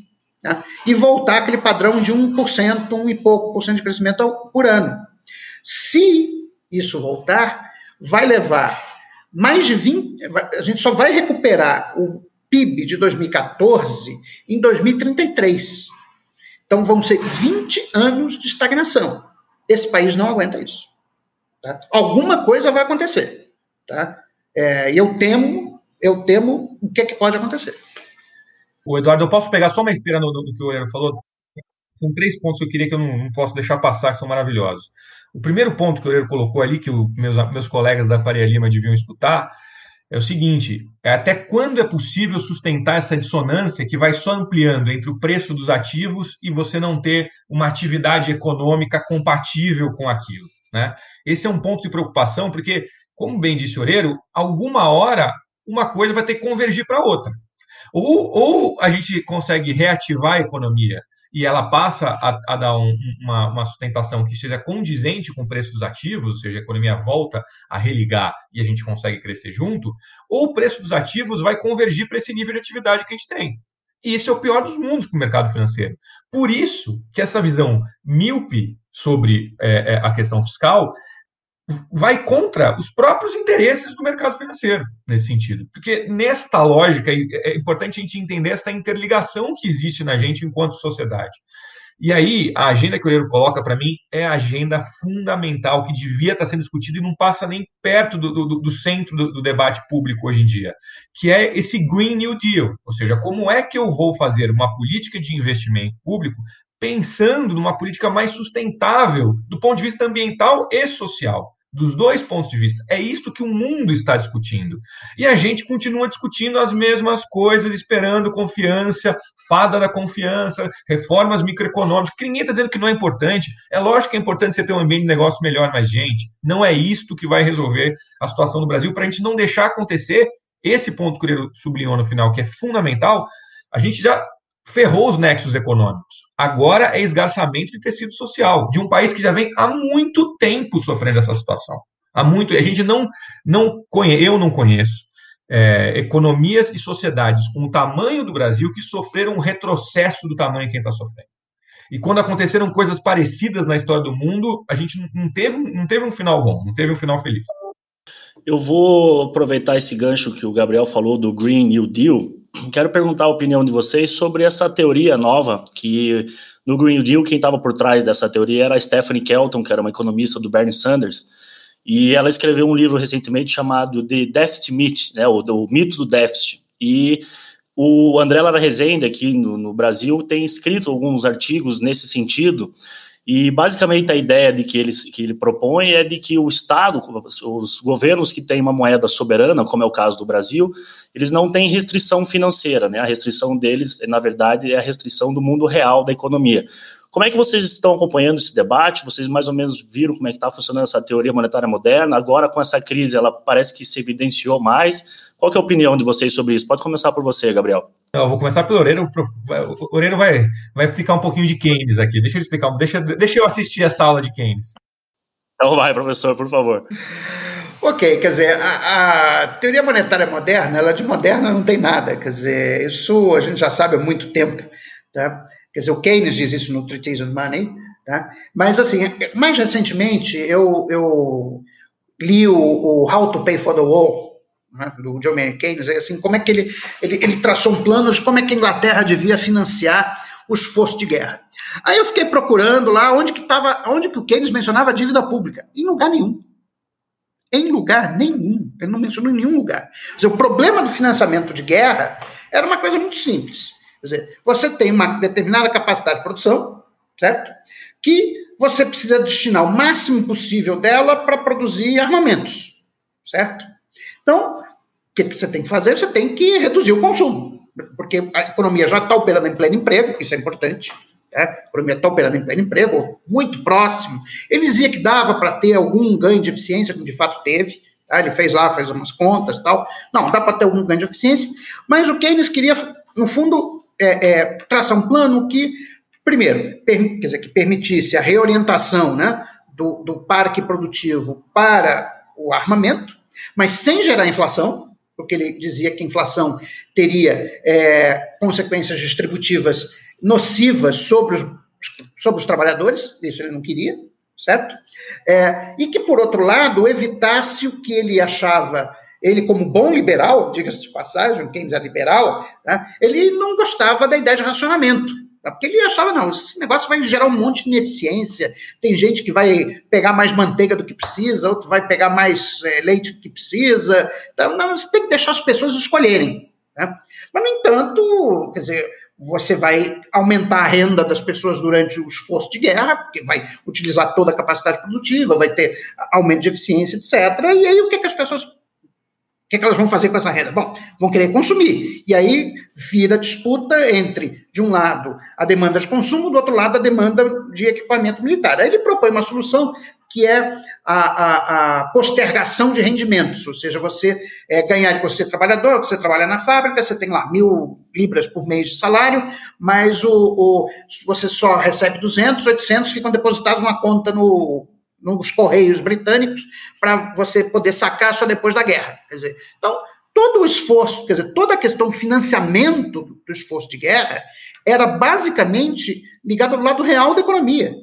né, e voltar aquele padrão de 1%, 1 e pouco por cento de crescimento por ano. Se isso voltar, vai levar mais de 20. A gente só vai recuperar o PIB de 2014 em 2033. Então vão ser 20 anos de estagnação. Esse país não aguenta isso. Tá? Alguma coisa vai acontecer. Tá? É, e eu temo, eu temo o que, é que pode acontecer. O Eduardo, eu posso pegar só uma esteira no, no, que o Orelho falou? São três pontos que eu queria que eu não, não posso deixar passar, que são maravilhosos. O primeiro ponto que o Orelho colocou ali, que os meus, meus colegas da Faria Lima deviam escutar, é o seguinte: é até quando é possível sustentar essa dissonância que vai só ampliando entre o preço dos ativos e você não ter uma atividade econômica compatível com aquilo? Né? Esse é um ponto de preocupação, porque como bem disse Oreiro, alguma hora uma coisa vai ter que convergir para outra. Ou, ou a gente consegue reativar a economia e ela passa a, a dar um, uma, uma, sustentação que seja condizente com o preço dos ativos, ou seja, a economia volta a religar e a gente consegue crescer junto, ou o preço dos ativos vai convergir para esse nível de atividade que a gente tem. E isso é o pior dos mundos para o mercado financeiro. Por isso que essa visão míope sobre é, a questão fiscal vai contra os próprios interesses do mercado financeiro nesse sentido. Porque nesta lógica é importante a gente entender essa interligação que existe na gente enquanto sociedade. E aí, a agenda que o Leiro coloca para mim é a agenda fundamental que devia estar sendo discutida e não passa nem perto do, do, do centro do, do, debate público hoje em dia, que é esse Green New Deal. Ou seja, como é que eu vou fazer uma política de investimento público pensando numa política mais sustentável do ponto de vista ambiental e social dos dois pontos de vista. É isto que o mundo está discutindo. E a gente continua discutindo as mesmas coisas, esperando confiança, fada da confiança, reformas microeconômicas, que ninguém está dizendo que não é importante. É lógico que é importante você ter um ambiente de negócio melhor, mas, gente, não é isto que vai resolver a situação do Brasil para a gente não deixar acontecer esse ponto que ele sublinhou no final, que é fundamental. A gente já ferrou os nexos econômicos. Agora é esgarçamento de tecido social, de um país que já vem há muito tempo sofrendo essa situação. Há muito. A gente não, não conhece, eu não conheço é, economias e sociedades com o tamanho do Brasil que sofreram um retrocesso do tamanho que está sofrendo. E quando aconteceram coisas parecidas na história do mundo, a gente não teve, não teve um final bom, não teve um final feliz. Eu vou aproveitar esse gancho que o Gabriel falou do Green New Deal. Quero perguntar a opinião de vocês sobre essa teoria nova que no Green Deal quem estava por trás dessa teoria era a Stephanie Kelton, que era uma economista do Bernie Sanders, e ela escreveu um livro recentemente chamado The Deficit Myth, né, o, o mito do déficit. E o André Lara Rezende, aqui no, no, Brasil, tem escrito alguns artigos nesse sentido, e basicamente a ideia de que ele, que ele propõe é de que o Estado, os governos que têm uma moeda soberana, como é o caso do Brasil, eles não têm restrição financeira, né? A restrição deles, na verdade, é a restrição do mundo real da economia. Como é que vocês estão acompanhando esse debate? Vocês mais ou menos viram como é que está funcionando essa teoria monetária moderna? Agora, com essa crise, ela parece que se evidenciou mais. Qual é a opinião de vocês sobre isso? Pode começar por você, Gabriel. Eu vou começar pelo Oreiro. O Oreiro vai, vai explicar um pouquinho de Keynes aqui. Deixa eu explicar, deixa, deixa eu assistir essa aula de Keynes. Então vai, professor, por favor. Ok, quer dizer, a, a, teoria monetária moderna, ela de moderna não tem nada, quer dizer, isso a gente já sabe há muito tempo, tá? Quer dizer, o Keynes diz isso no Treatise on Money, tá? Mas, assim, mais recentemente, eu, eu li o, o How to Pay for the Wall, né, do John Maynard Keynes, assim, como é que ele, ele, ele traçou um plano de como é que a Inglaterra devia financiar o esforço de guerra. Aí eu fiquei procurando lá onde que estava, onde que o Keynes mencionava a dívida pública. Em lugar nenhum. Em lugar nenhum. Ele não mencionou em nenhum lugar. Dizer, o problema do financiamento de guerra era uma coisa muito simples. Quer dizer, você tem uma determinada capacidade de produção, certo? Que você precisa destinar o máximo possível dela para produzir armamentos, certo? Então, que, que você tem que fazer? Você tem que reduzir o consumo, porque a economia já está operando em pleno emprego, isso é importante. Né? A economia está operando em pleno emprego, muito próximo. Ele dizia que dava para ter algum ganho de eficiência, como de fato teve. Tá? Ele fez lá, fez umas contas tal. Não, dá para ter algum ganho de eficiência, mas o Keynes queria, no fundo, é, é, traçar um plano que, primeiro, per, dizer, que permitisse a reorientação né, do, do parque produtivo para o armamento, mas sem gerar inflação, porque ele dizia que a inflação teria é, consequências distributivas nocivas sobre os, sobre os trabalhadores, isso ele não queria, certo? É, e que, por outro lado, evitasse o que ele achava ele, como bom liberal, diga-se de passagem, quem diz é liberal, tá? ele não gostava da ideia de racionamento. Tá? Porque ele achava, não, esse negócio vai gerar um monte de ineficiência. Tem gente que vai pegar mais manteiga do que precisa, outro vai pegar mais é, leite do que precisa. Então, não, você tem que deixar as pessoas escolherem. Né? Mas, no entanto, quer dizer, você vai aumentar a renda das pessoas durante o esforço de guerra, porque vai utilizar toda a capacidade produtiva, vai ter aumento de eficiência, etc. E aí o que, que as pessoas que, que elas vão fazer com essa renda? Bom, vão querer consumir. E aí vira disputa entre, de um lado, a demanda de consumo, do outro lado, a demanda de equipamento militar. Aí ele propõe uma solução que é a, a, a postergação de rendimentos, ou seja, você é, ganhar, você é trabalhador, você trabalha na fábrica, você tem lá mil libras por mês de salário, mas o, o você só recebe 200, 800 ficam depositados numa conta no nos Correios britânicos para você poder sacar só depois da guerra. Quer dizer, então, todo o esforço, quer dizer, toda a questão do financiamento do esforço de guerra era basicamente ligada ao lado real da economia.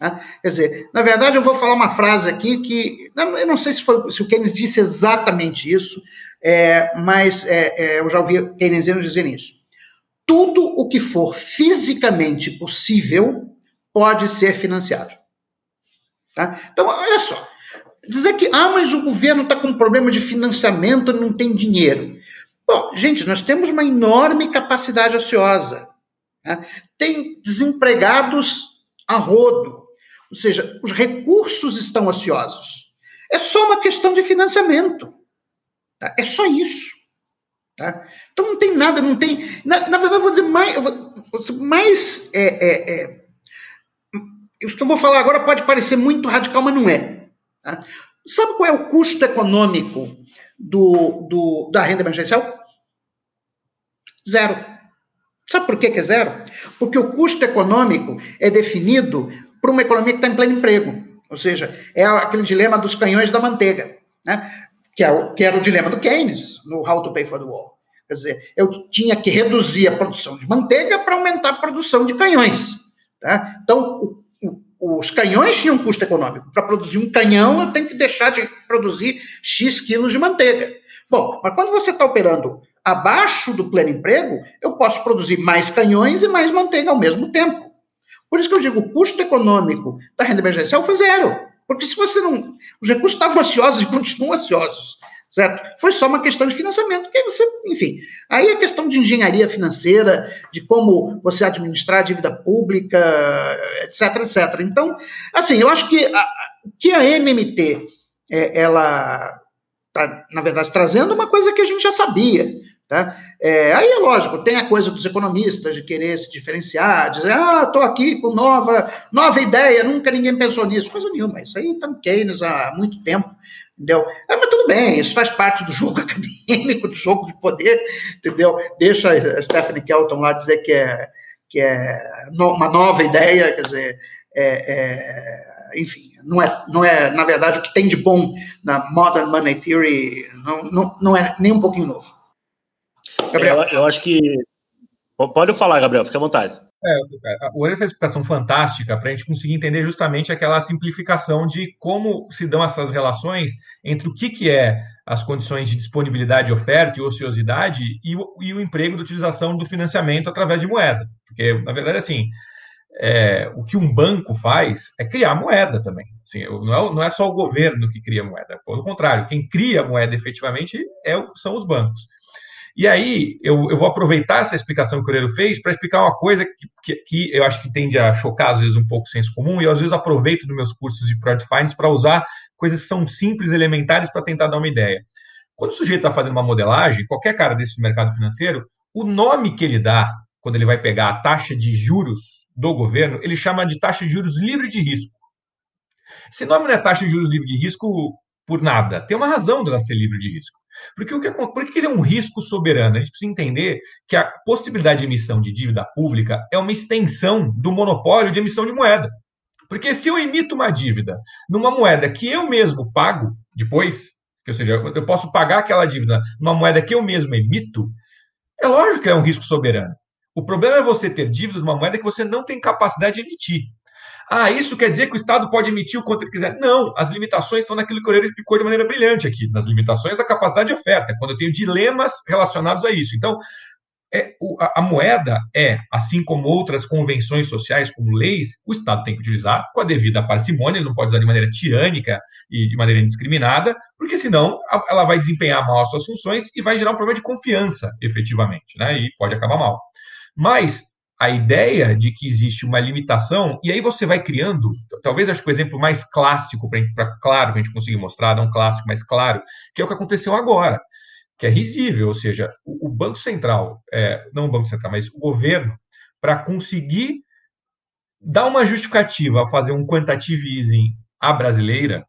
Né? Quer dizer, na verdade, eu vou falar uma frase aqui que eu não sei se, foi, se o Keynes disse exatamente isso, é, mas é, é, eu já ouvi keynesianos dizerem isso. Tudo o que for fisicamente possível pode ser financiado. Tá? Então, olha só. Dizer que, ah, mas o governo está com problema de financiamento, não tem dinheiro. Bom, gente, nós temos uma enorme capacidade ociosa. Né? Tem desempregados a rodo. Ou seja, os recursos estão ociosos. É só uma questão de financiamento. Tá? É só isso. Tá? Então não tem nada, não tem. Na, na verdade, eu vou dizer mais. Vou, mais é, é, é, isso que eu vou falar agora pode parecer muito radical, mas não é. Tá? Sabe qual é o custo econômico do, do, da renda emergencial? Zero. Sabe por que, que é zero? Porque o custo econômico é definido por uma economia que está em pleno emprego. Ou seja, é aquele dilema dos canhões da manteiga, né? que, é o, que era o dilema do Keynes no How to Pay for the Wall. Quer dizer, eu tinha que reduzir a produção de manteiga para aumentar a produção de canhões. Tá? Então, o, o, os canhões tinham custo econômico. Para produzir um canhão, eu tenho que deixar de produzir X quilos de manteiga. Bom, mas quando você está operando abaixo do pleno emprego, eu posso produzir mais canhões e mais manteiga ao mesmo tempo. Por isso que eu digo, o custo econômico da renda emergencial foi zero. Porque se você não. Os recursos estavam ociosos e continuam ociosos, certo? Foi só uma questão de financiamento, que você, enfim. Aí é questão de engenharia financeira, de como você administrar a dívida pública, etc, etc. Então, assim, eu acho que a, que a MMT é, ela está, na verdade, trazendo uma coisa que a gente já sabia. Tá? É, aí é lógico, tem a coisa dos economistas de querer se diferenciar, dizer, ah, estou aqui com nova, nova ideia, nunca ninguém pensou nisso, coisa nenhuma, isso aí está no Keynes há muito tempo, entendeu? É, mas tudo bem, isso faz parte do jogo [laughs] acadêmico, do jogo de poder, entendeu? Deixa a Stephanie Kelton lá dizer que é, que é uma nova ideia, quer dizer, é, é, enfim, não é, não é, na verdade, o que tem de bom na Modern Money Theory não, não, não é nem um pouquinho novo. Gabriel. Eu, eu, acho que. Pode falar, Gabriel, fique à vontade. É, o Orelha fez uma explicação fantástica para a gente conseguir entender justamente aquela simplificação de como se dão essas relações entre o que, que é as condições de disponibilidade de oferta e ociosidade e o, e o emprego da utilização do financiamento através de moeda. Porque, na verdade, assim, é, o que um banco faz é criar moeda também. Assim, não, é, não é só o governo que cria moeda, pelo contrário, quem cria moeda efetivamente é, são os bancos. E aí, eu, eu vou aproveitar essa explicação que o Oreiro fez para explicar uma coisa que, que, que, eu acho que tende a chocar, às vezes, um pouco o senso comum, e eu, às vezes, aproveito nos meus cursos de Project Finance para usar coisas que são simples, elementares, para tentar dar uma ideia. Quando o sujeito está fazendo uma modelagem, qualquer cara desse mercado financeiro, o nome que ele dá, quando ele vai pegar a taxa de juros do governo, ele chama de taxa de juros livre de risco. Esse nome não é taxa de juros livre de risco por nada. Tem uma razão dela ser livre de risco. Porque o que, por que ele é um risco soberano? A gente precisa entender que a possibilidade de emissão de dívida pública é uma extensão do monopólio de emissão de moeda. Porque se eu emito uma dívida numa moeda que eu mesmo pago depois, ou seja, eu posso pagar aquela dívida numa moeda que eu mesmo emito, é lógico que é um risco soberano. O problema é você ter dívida numa moeda que você não tem capacidade de emitir. Ah, isso quer dizer que o Estado pode emitir o quanto ele quiser. Não, as limitações estão naquilo que o Oreiro explicou de maneira brilhante aqui, nas limitações da capacidade de oferta, quando eu tenho dilemas relacionados a isso. Então, é, o, a, a, moeda é, assim como outras convenções sociais, como leis, o Estado tem que utilizar com a devida parcimônia, ele não pode usar de maneira tirânica e de maneira indiscriminada, porque senão a, ela vai desempenhar mal as suas funções e vai gerar um problema de confiança, efetivamente, né? E pode acabar mal. Mas a ideia de que existe uma limitação, e aí você vai criando, talvez acho que o exemplo mais clássico, para claro que a gente conseguir mostrar, não clássico, mas claro, que é o que aconteceu agora, que é risível, ou seja, o, o Banco Central, é, não o Banco Central, mas o governo, para conseguir dar uma justificativa a fazer um quantitative easing à brasileira,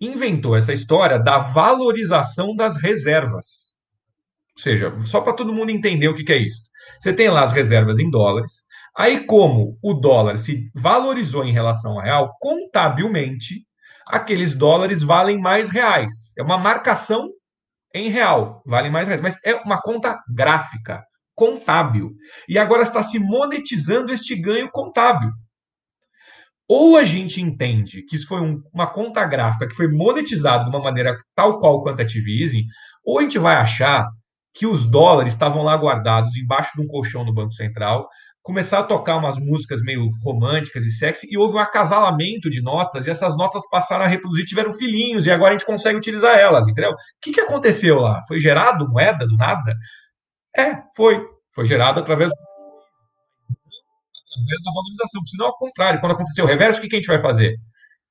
inventou essa história da valorização das reservas. Ou seja, só para todo mundo entender o que, que é isso. Você tem lá as reservas em dólares. Aí, como o dólar se valorizou em relação ao real, contabilmente, aqueles dólares valem mais reais. É uma marcação em real, valem mais reais. Mas é uma conta gráfica, contábil. E agora está se monetizando este ganho contábil. Ou a gente entende que isso foi um, uma conta gráfica que foi monetizada de uma maneira tal qual quantitative easing, ou a gente vai achar que os dólares estavam lá guardados embaixo de um colchão no Banco Central, começaram a tocar umas músicas meio românticas e sexy, e houve um acasalamento de notas, e essas notas passaram a reproduzir, tiveram filhinhos, e agora a gente consegue utilizar elas, entendeu? O que, que aconteceu lá? Foi gerado moeda do nada? É, foi. Foi gerado através da valorização, senão ao contrário, quando aconteceu o reverso, o que, que a gente vai fazer?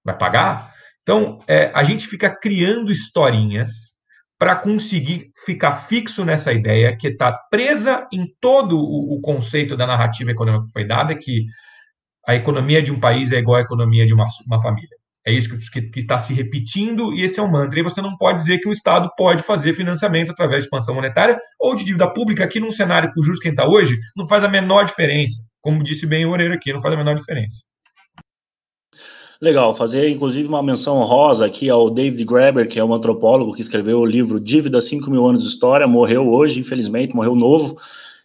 Vai pagar? Então, é, a gente fica criando historinhas para conseguir ficar fixo nessa ideia que está presa em todo o, o, conceito da narrativa econômica que foi dada, que a economia de um país é igual à economia de uma, uma família. É isso que está se repetindo e esse é o mantra. E você não pode dizer que o Estado pode fazer financiamento através de expansão monetária ou de dívida pública aqui num cenário com juros que está hoje, não faz a menor diferença. Como disse bem o Oreiro aqui, não faz a menor diferença. Legal, fazer inclusive uma menção honrosa aqui ao David Graeber, que é um antropólogo que escreveu o livro Dívida 5 mil anos de História, morreu hoje, infelizmente, morreu novo,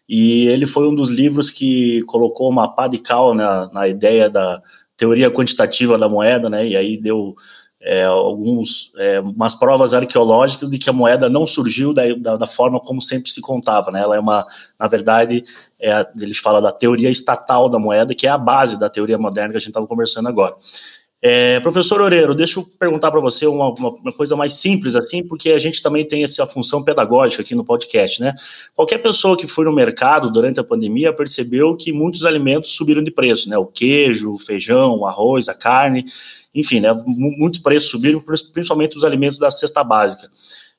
e ele foi um dos livros que colocou uma pá de cal na, na ideia da teoria quantitativa da moeda, né, e aí deu é, alguns é, umas provas arqueológicas de que a moeda não surgiu da, da, da, forma como sempre se contava, né? Ela é uma, na verdade, é, ele fala da teoria estatal da moeda, que é a base da teoria moderna que a gente estava conversando agora. É, professor Oreiro, deixa eu perguntar para você uma, uma, coisa mais simples assim, porque a gente também tem essa função pedagógica aqui no podcast, né? Qualquer pessoa que foi no mercado durante a pandemia percebeu que muitos alimentos subiram de preço, né? O queijo, o feijão, o arroz, a carne, enfim, né? Muitos preços subiram, principalmente os alimentos da cesta básica.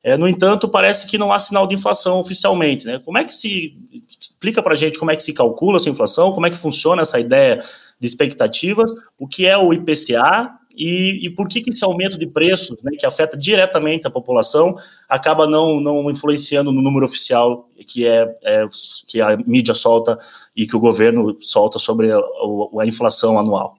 É, no entanto, parece que não há sinal de inflação oficialmente, né? Como é que se explica para a gente como é que se calcula essa inflação, como é que funciona essa ideia de expectativas, o que é o IPCA e, e por que, que esse aumento de preços, né, que afeta diretamente a população, acaba não, não influenciando no número oficial que, é, é que a mídia solta e que o governo solta sobre a, a inflação anual?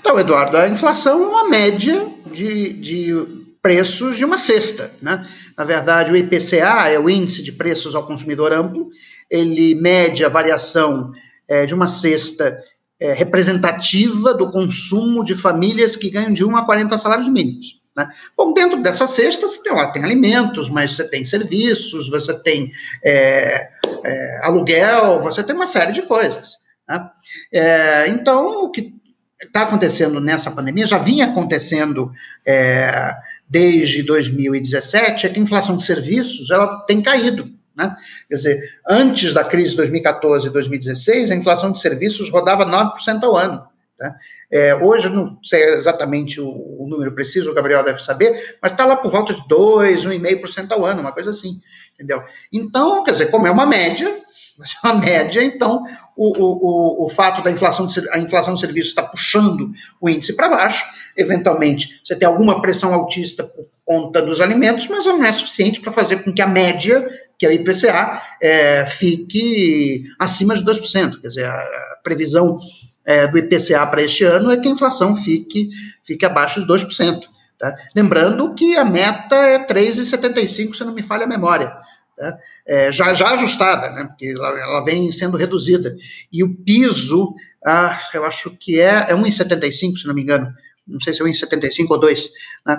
Então, Eduardo, a inflação é uma média de, de preços de uma cesta. Né? Na verdade, o IPCA é o Índice de Preços ao Consumidor Amplo, ele mede a variação é, de uma cesta é, representativa do consumo de famílias que ganham de 1 a 40 salários mínimos. Né? Bom, dentro dessa cesta, você tem lá, tem alimentos, mas você tem serviços, você tem é, é, aluguel, você tem uma série de coisas. Né? É, então, o que está acontecendo nessa pandemia, já vinha acontecendo é, desde 2017, é que a inflação de serviços ela tem caído. Né? Quer dizer, antes da crise de 2014 e 2016, a inflação de serviços rodava 9% ao ano. Tá? É, hoje, não sei exatamente o, o, número preciso, o Gabriel deve saber, mas está lá por volta de 2, 1,5% ao ano, uma coisa assim, entendeu? Então, quer dizer, como é uma média, mas é uma média, então o, o, o fato da inflação de, a inflação de serviços está puxando o índice para baixo, eventualmente você tem alguma pressão altista por conta dos alimentos, mas não é suficiente para fazer com que a média, que é a IPCA, é, fique acima de 2%. Quer dizer, a previsão é, do IPCA para este ano é que a inflação fique, fique abaixo de 2%. Tá? Lembrando que a meta é 3,75, se não me falha a memória né? é, já, já ajustada, né? porque ela, ela, vem sendo reduzida. E o piso, ah, eu acho que é, é 1,75, se não me engano. Não sei se é 1,75 ou 2. Né?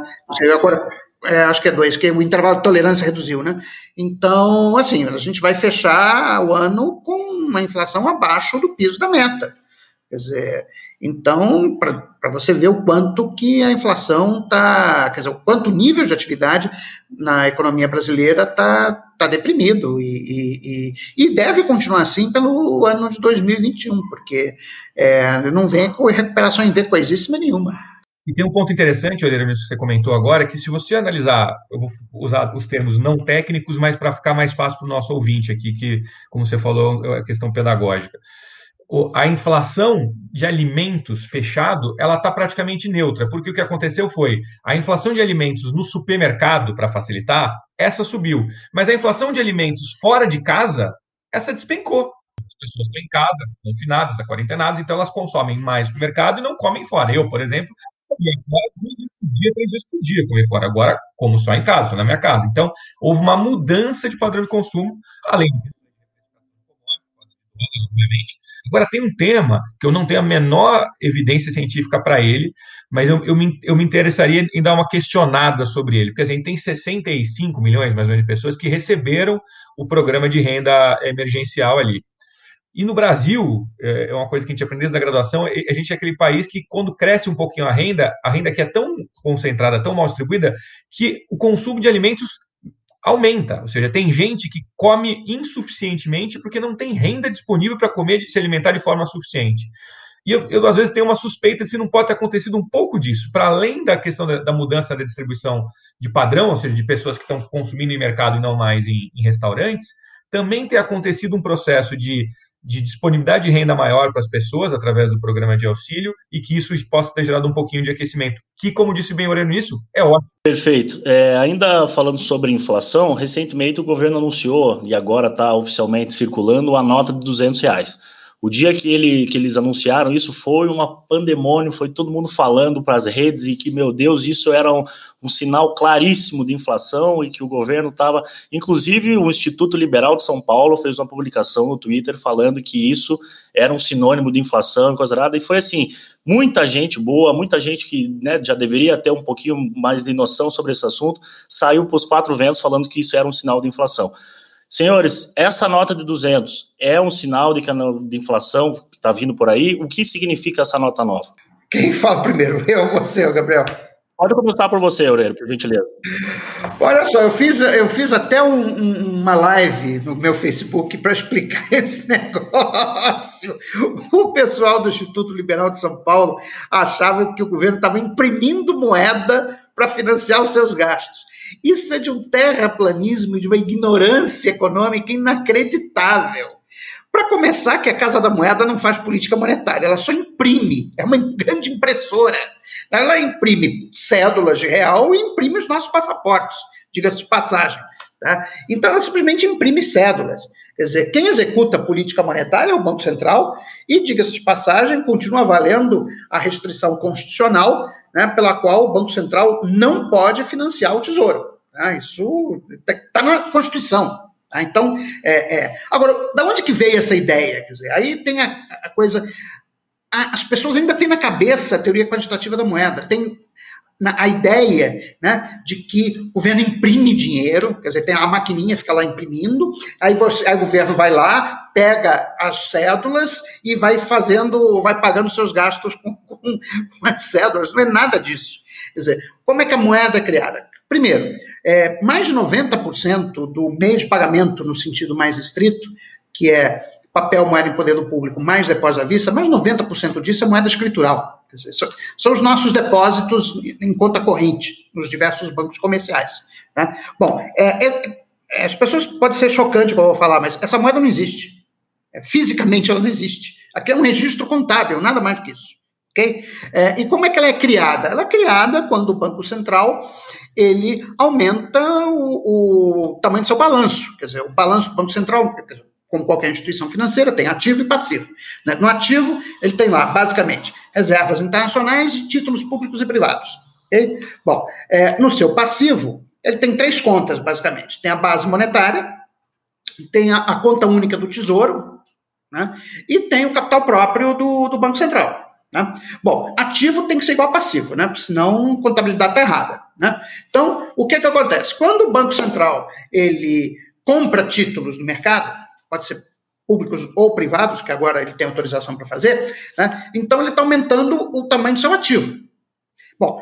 Agora, é, acho que é 2, que o intervalo de tolerância reduziu. Né? Então, assim, a gente vai fechar o ano com uma inflação abaixo do piso da meta. Quer dizer, então, para você ver o quanto que a inflação está, quer dizer, o quanto o nível de atividade na economia brasileira está tá deprimido e, e, e, deve continuar assim pelo ano de 2021, porque é, não vem com recuperação em V coisíssima nenhuma. E tem um ponto interessante, Oleira, que você comentou agora, que se você analisar, eu vou usar os termos não técnicos, mas para ficar mais fácil para o nosso ouvinte aqui, que, como você falou, é questão pedagógica a inflação de alimentos fechado, ela está praticamente neutra, porque o que aconteceu foi a inflação de alimentos no supermercado, para facilitar, essa subiu, mas a inflação de alimentos fora de casa, essa despencou. As pessoas estão em casa, confinadas, quarentenadas, então elas consomem mais no mercado e não comem fora. Eu, por exemplo, comia fora duas vezes por dia, três vezes por dia comer fora. Agora, como só em casa, na minha casa. Então, houve uma mudança de padrão de consumo, além obviamente, Agora, tem um tema que eu não tenho a menor evidência científica para ele, mas eu, eu, me, eu me interessaria em dar uma questionada sobre ele, porque a gente tem 65 milhões, mais ou menos, de pessoas que receberam o programa de renda emergencial ali. E no Brasil, é, é uma coisa que a gente aprendeu da graduação, a gente é aquele país que, quando cresce um pouquinho a renda, a renda que é tão concentrada, tão mal distribuída, que o consumo de alimentos aumenta. Ou seja, tem gente que come insuficientemente porque não tem renda disponível para comer, se alimentar de forma suficiente. E eu, eu, às vezes, tenho uma suspeita se não pode ter acontecido um pouco disso, para além da questão da, da, mudança da distribuição de padrão, ou seja, de pessoas que estão consumindo em mercado e não mais em, em restaurantes, também ter acontecido um processo de de disponibilidade de renda maior para as pessoas através do programa de auxílio e que isso possa ter gerado um pouquinho de aquecimento, que, como disse bem Oreno, isso é ótimo. Perfeito. É, ainda falando sobre inflação, recentemente o governo anunciou, e agora está oficialmente circulando, a nota de 200 reais. O dia que, ele, que eles anunciaram isso foi uma pandemônio, foi todo mundo falando para as redes e que, meu Deus, isso era um, um sinal claríssimo de inflação e que o governo estava. Inclusive, o Instituto Liberal de São Paulo fez uma publicação no Twitter falando que isso era um sinônimo de inflação e coisa nada. E foi assim: muita gente boa, muita gente que né, já deveria ter um pouquinho mais de noção sobre esse assunto, saiu para os quatro ventos falando que isso era um sinal de inflação. Senhores, essa nota de 200 é um sinal de, de inflação que está vindo por aí? O que significa essa nota nova? Quem fala primeiro? [laughs] Eu ou você, Gabriel? Pode começar por você, Aurélio, por gentileza. Olha só, eu fiz, eu fiz até um, um, uma live no meu Facebook para explicar [laughs] esse negócio. O pessoal do Instituto Liberal de São Paulo achava que o governo estava imprimindo moeda para financiar os seus gastos. Isso é de um terraplanismo, de uma ignorância econômica inacreditável. Para começar, que a Casa da Moeda não faz política monetária, ela só imprime, é uma grande impressora. Ela imprime cédulas de real e imprime os nossos passaportes, diga-se de passagem. Tá? Então, ela simplesmente imprime cédulas. Quer dizer, quem executa a política monetária é o Banco Central, e, diga-se de passagem, continua valendo a restrição constitucional né, pela qual o Banco Central não pode financiar o Tesouro. Né? Isso está tá na Constituição. Tá? Então, é, é. agora, da onde que veio essa ideia? Quer dizer, aí tem a, a coisa. A, as pessoas ainda têm na cabeça a teoria quantitativa da moeda. Tem a ideia né, de que o governo imprime dinheiro, quer dizer, tem a maquininha, fica lá imprimindo, aí, você, aí o governo vai lá, pega as cédulas e vai fazendo, vai pagando seus gastos com, com, com as cédulas. Não é nada disso. Quer dizer, como é que a moeda é criada? Primeiro, é, mais de 90% do meio de pagamento, no sentido mais estrito, que é papel, moeda em poder do público, mais depósito à vista, mais de 90% disso é moeda escritural. São os nossos depósitos em conta corrente nos diversos bancos comerciais. Né? Bom, é, é, é as pessoas pode ser chocante que eu vou falar, mas essa moeda não existe. É, fisicamente ela não existe. Aqui é um registro contábil, nada mais do que isso. Okay? É, e como é que ela é criada? Ela é criada quando o Banco Central ele aumenta o, o tamanho do seu balanço. Quer dizer, o balanço do Banco Central, dizer, como qualquer instituição financeira, tem ativo e passivo. Né? No ativo, ele tem lá, basicamente, reservas internacionais e títulos públicos e privados. Okay? Bom, é, no seu passivo, ele tem três contas, basicamente. Tem a base monetária, tem a, a conta única do Tesouro, né? e tem o capital próprio do, do Banco Central. Né? Bom, ativo tem que ser igual a passivo, né? senão contabilidade está errada. Né? Então, o que, que acontece? Quando o Banco Central ele compra títulos no mercado, pode ser públicos ou privados, que agora ele tem autorização para fazer, né? então ele está aumentando o tamanho do seu ativo. Bom,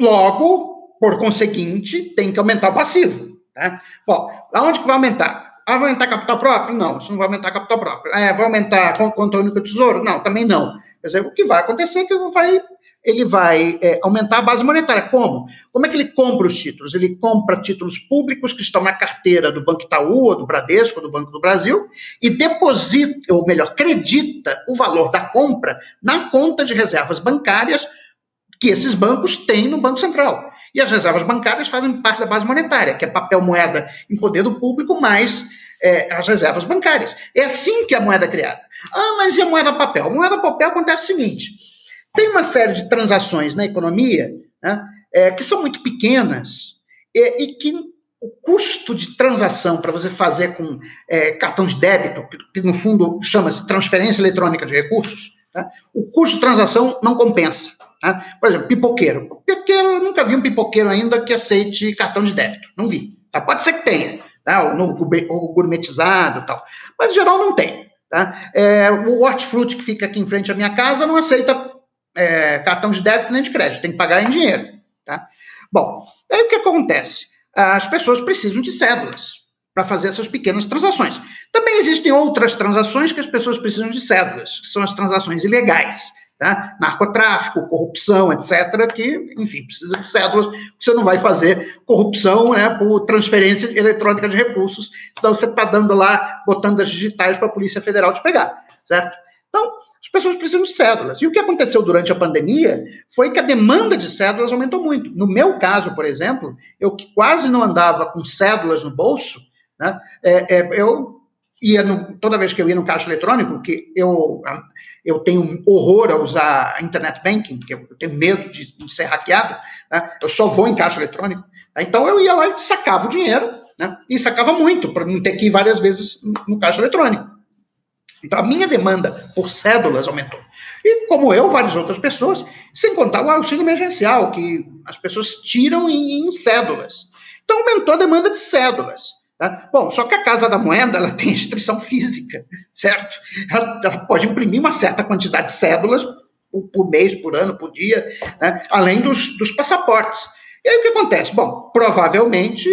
logo, por conseguinte, tem que aumentar o passivo. Né? Bom, aonde que vai aumentar? Ah, vai aumentar capital próprio? Não, isso não vai aumentar capital próprio. É, vai aumentar conta única do tesouro? Não, também não. Quer dizer, o que vai acontecer é que vai, ele vai é, aumentar a base monetária. Como? Como é que ele compra os títulos? Ele compra títulos públicos que estão na carteira do Banco Itaú, ou do Bradesco, ou do Banco do Brasil, e deposita, ou melhor, acredita o valor da compra na conta de reservas bancárias que esses bancos têm no Banco Central. E as reservas bancárias fazem parte da base monetária, que é papel moeda em poder do público, mais é, as reservas bancárias. É assim que a moeda é criada. Ah, mas e a moeda papel? A moeda papel acontece o seguinte: tem uma série de transações na economia né, é, que são muito pequenas é, e que o custo de transação para você fazer com é, cartão de débito, que, que no fundo chama-se transferência eletrônica de recursos, tá, o custo de transação não compensa. Tá? Por exemplo, pipoqueiro. Pipoqueiro, eu nunca vi um pipoqueiro ainda que aceite cartão de débito. Não vi. Tá? Pode ser que tenha tá? o novo gourmetizado e tal. Mas, em geral, não tem. Tá? É, o hortifruti que fica aqui em frente à minha casa não aceita é, cartão de débito nem de crédito, tem que pagar em dinheiro. Tá? Bom, aí o que acontece? As pessoas precisam de cédulas para fazer essas pequenas transações. Também existem outras transações que as pessoas precisam de cédulas, que são as transações ilegais tá? narcotráfico, corrupção, etc., que, enfim, precisa de cédulas, você não vai fazer corrupção né, por transferência eletrônica de recursos, senão você está dando lá, botando as digitais para a Polícia Federal te pegar, certo? Então, pessoas precisam de cédulas. E o que aconteceu durante a pandemia foi que a demanda de cédulas aumentou muito. No meu caso, por exemplo, eu que quase não andava com cédulas no bolso, né, é, é, eu ia no, toda vez que eu ia no caixa eletrônico, que eu, eu tenho horror a usar internet banking, porque eu tenho medo de, de ser hackeado, né? eu só vou em caixa eletrônico. Né? Então eu ia lá e sacava o dinheiro, né? e sacava muito, para não ter que ir várias vezes no caixa eletrônico. Então a minha demanda por cédulas aumentou. E como eu, várias outras pessoas, sem contar o auxílio emergencial, que as pessoas tiram em, em cédulas. Então aumentou a demanda de cédulas. Tá? Bom, só que a Casa da Moeda ela tem restrição física, certo? Ela, ela pode imprimir uma certa quantidade de cédulas por, por mês, por ano, por dia, né? além dos, dos passaportes. E aí o que acontece? Bom, provavelmente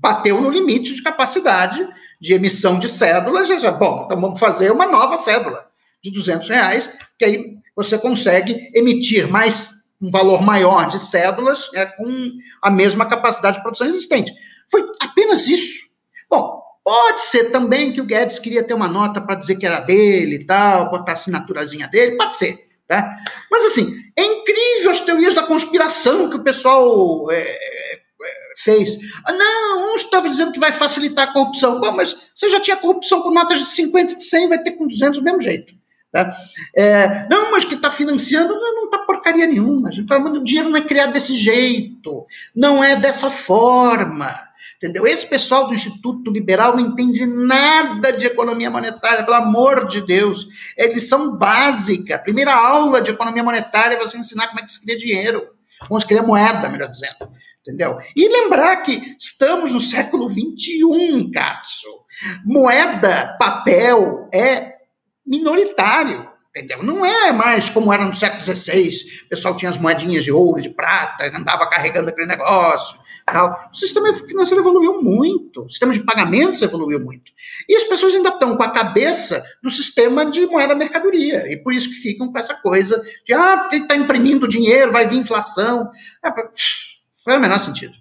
bateu no limite de capacidade de emissão de cédulas. Já, bom, então vamos fazer uma nova cédula de 200 reais, que aí você consegue emitir mais um valor maior de cédulas né, com a mesma capacidade de produção existente. Foi apenas isso. Bom, pode ser também que o Guedes queria ter uma nota para dizer que era dele e tal, botar a assinaturazinha dele, pode ser. Tá? Mas, assim, é incrível as teorias da conspiração que o pessoal é, fez. Ah, não, uns estavam dizendo que vai facilitar a corrupção. Bom, mas você já tinha corrupção com notas de 50 e de 100, vai ter com 200 do mesmo jeito. Tá? É, não, mas que está financiando, não está porcaria nenhuma. Tá, o dinheiro não é criado desse jeito, não é dessa forma. Entendeu? Esse pessoal do Instituto Liberal não entende nada de economia monetária, pelo amor de Deus. É lição básica. Primeira aula de economia monetária é você ensinar como é que se cria dinheiro. Como se cria moeda, melhor dizendo. Entendeu? E lembrar que estamos no século XXI, Katsu. Moeda, papel, é minoritário entendeu? Não é mais como era no século XVI, o pessoal tinha as moedinhas de ouro, de prata, andava carregando aquele negócio, tal. O sistema financeiro evoluiu muito, o sistema de pagamentos evoluiu muito. E as pessoas ainda estão com a cabeça do sistema de moeda mercadoria, e por isso que ficam com essa coisa de, ah, porque está imprimindo dinheiro, vai vir inflação. É, foi o menor sentido.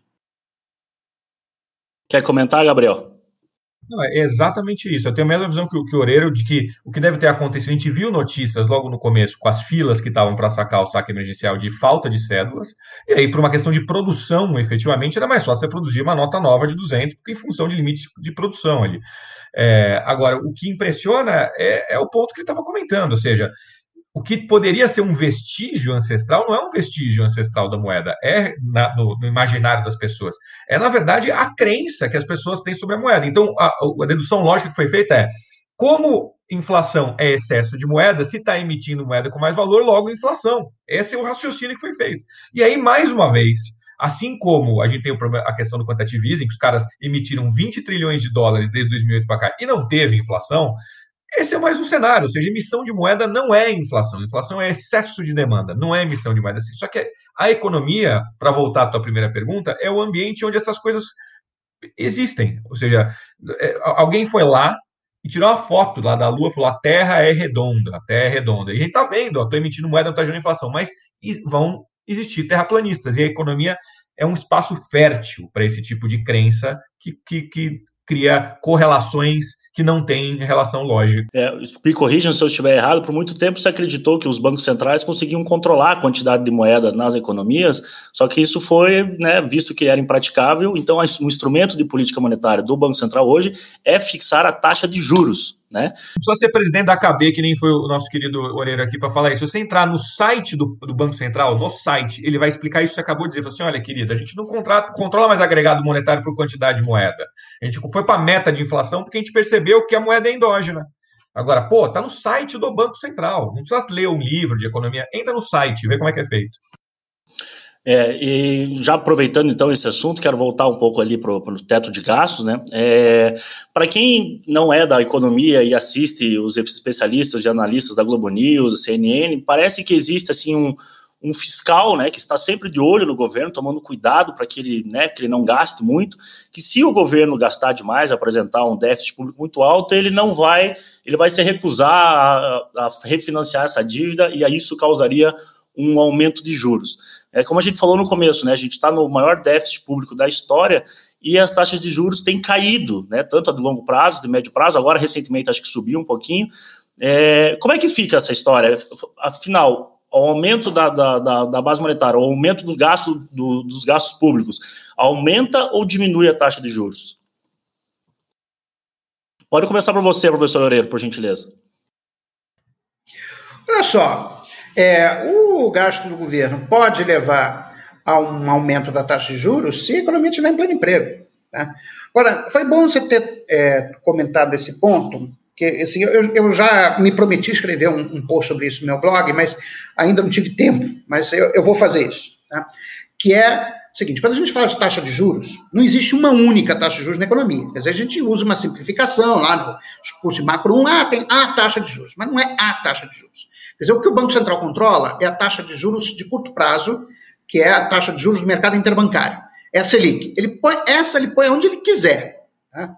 Quer comentar, Gabriel? Não, é exatamente isso. Eu tenho a mesma visão que, que o Oreiro de que o que deve ter acontecido. A gente viu notícias logo no começo com as filas que estavam para sacar o saque emergencial de falta de cédulas, e aí, por uma questão de produção, efetivamente, era mais fácil você produzir uma nota nova de 200, porque em função de limite de produção ali. É, agora, o que impressiona é, é o ponto que ele estava comentando, ou seja, o que poderia ser um vestígio ancestral não é um vestígio ancestral da moeda, é na, no, no, imaginário das pessoas. É, na verdade, a crença que as pessoas têm sobre a moeda. Então, a, a dedução lógica que foi feita é: como inflação é excesso de moeda, se está emitindo moeda com mais valor, logo inflação. Esse é o raciocínio que foi feito. E aí, mais uma vez, assim como a gente tem a questão do quantitative easing, que os caras emitiram 20 trilhões de dólares desde 2008 para cá e não teve inflação, esse é mais um cenário, ou seja, emissão de moeda não é inflação. Inflação é excesso de demanda, não é emissão de moeda. Só que a economia, para voltar à tua primeira pergunta, é o ambiente onde essas coisas existem. Ou seja, é, alguém foi lá e tirou uma foto lá da Lua, falou a Terra é redonda, a Terra é redonda. E a gente está vendo, estou emitindo moeda, não está gerando inflação, mas vão existir terraplanistas. E a economia é um espaço fértil para esse tipo de crença que, que, que cria correlações que não tem relação lógica. É, me corrijam se eu estiver errado, por muito tempo se acreditou que os bancos centrais conseguiam controlar a quantidade de moeda nas economias, só que isso foi né, visto que era impraticável, então o instrumento de política monetária do Banco Central hoje é fixar a taxa de juros. Né? Não precisa ser presidente da KB, que nem foi o nosso querido Oreiro aqui para falar isso. Se você entrar no site do, do, Banco Central, no site, ele vai explicar isso que você acabou de dizer. Assim, olha, querida, a gente não contrata, controla mais agregado monetário por quantidade de moeda. A gente foi para a meta de inflação porque a gente percebeu que a moeda é endógena. Agora, pô, tá no site do Banco Central. Não precisa ler um livro de economia. Entra no site e vê como é que é feito. É, e já aproveitando então esse assunto, quero voltar um pouco ali para o teto de gastos, né? É, para quem não é da economia e assiste os especialistas e analistas da Globo News, CNN, parece que existe assim um, um fiscal, né, que está sempre de olho no governo, tomando cuidado para que ele, né, que ele não gaste muito, que se o governo gastar demais, apresentar um déficit público muito alto, ele não vai, ele vai se recusar a, a refinanciar essa dívida e aí isso causaria um aumento de juros. É como a gente falou no começo, né? A gente está no maior déficit público da história e as taxas de juros têm caído, né? Tanto a de longo prazo, de médio prazo, agora recentemente acho que subiu um pouquinho. É, como é que fica essa história? Afinal, o aumento da, da, da, da base monetária, o aumento do gasto do, dos gastos públicos, aumenta ou diminui a taxa de juros? Pode começar por você, professor Oreiro, por gentileza. Olha só, é, o gasto do governo pode levar a um aumento da taxa de juros se a economia estiver em pleno emprego. Tá? Agora, foi bom você ter é, comentado esse ponto, que assim, eu, eu, já me prometi escrever um, um, post sobre isso no meu blog, mas ainda não tive tempo, mas eu, eu vou fazer isso. Tá? Que é seguinte: quando a gente fala de taxa de juros, não existe uma única taxa de juros na economia. Quer dizer, a gente usa uma simplificação lá no curso de macro 1, ah, tem a taxa de juros, mas não é a taxa de juros. Quer dizer, o que o Banco Central controla é a taxa de juros de curto prazo, que é a taxa de juros do mercado interbancário. É a Selic. Ele põe, essa ele põe onde ele quiser. Tá?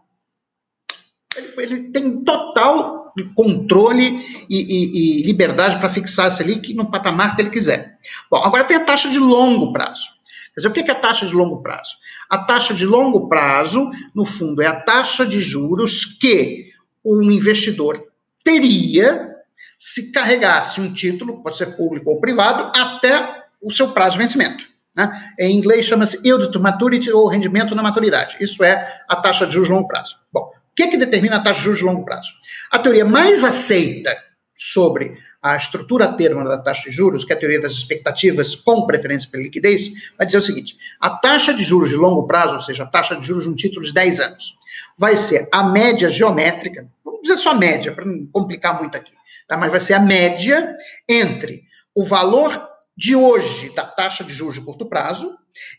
Ele, ele, tem total controle e, e, e liberdade para fixar a Selic no patamar que ele quiser. Bom, agora tem a taxa de longo prazo. Quer dizer, o que é a taxa de longo prazo? A taxa de longo prazo, no fundo, é a taxa de juros que o investidor teria se carregasse um título, pode ser público ou privado, até o seu prazo de vencimento. Né? Em inglês chama-se yield to maturity ou rendimento na maturidade. Isso é a taxa de juros de longo prazo. Bom, o que, é que determina a taxa de juros de longo prazo? A teoria mais aceita sobre a estrutura termo da taxa de juros, que é a teoria das expectativas com preferência pela liquidez, vai dizer o seguinte: a taxa de juros de longo prazo, ou seja, a taxa de juros de um título de 10 anos, vai ser a média geométrica, vamos dizer só média, para não complicar muito aqui, tá? mas vai ser a média entre o valor de hoje da taxa de juros de curto prazo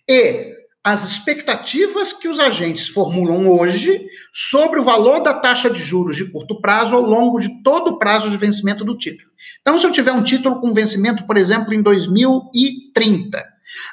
e as expectativas que os agentes formulam hoje sobre o valor da taxa de juros de curto prazo ao longo de todo o prazo de vencimento do título. Então, se eu tiver um título com vencimento, por exemplo, em 2030,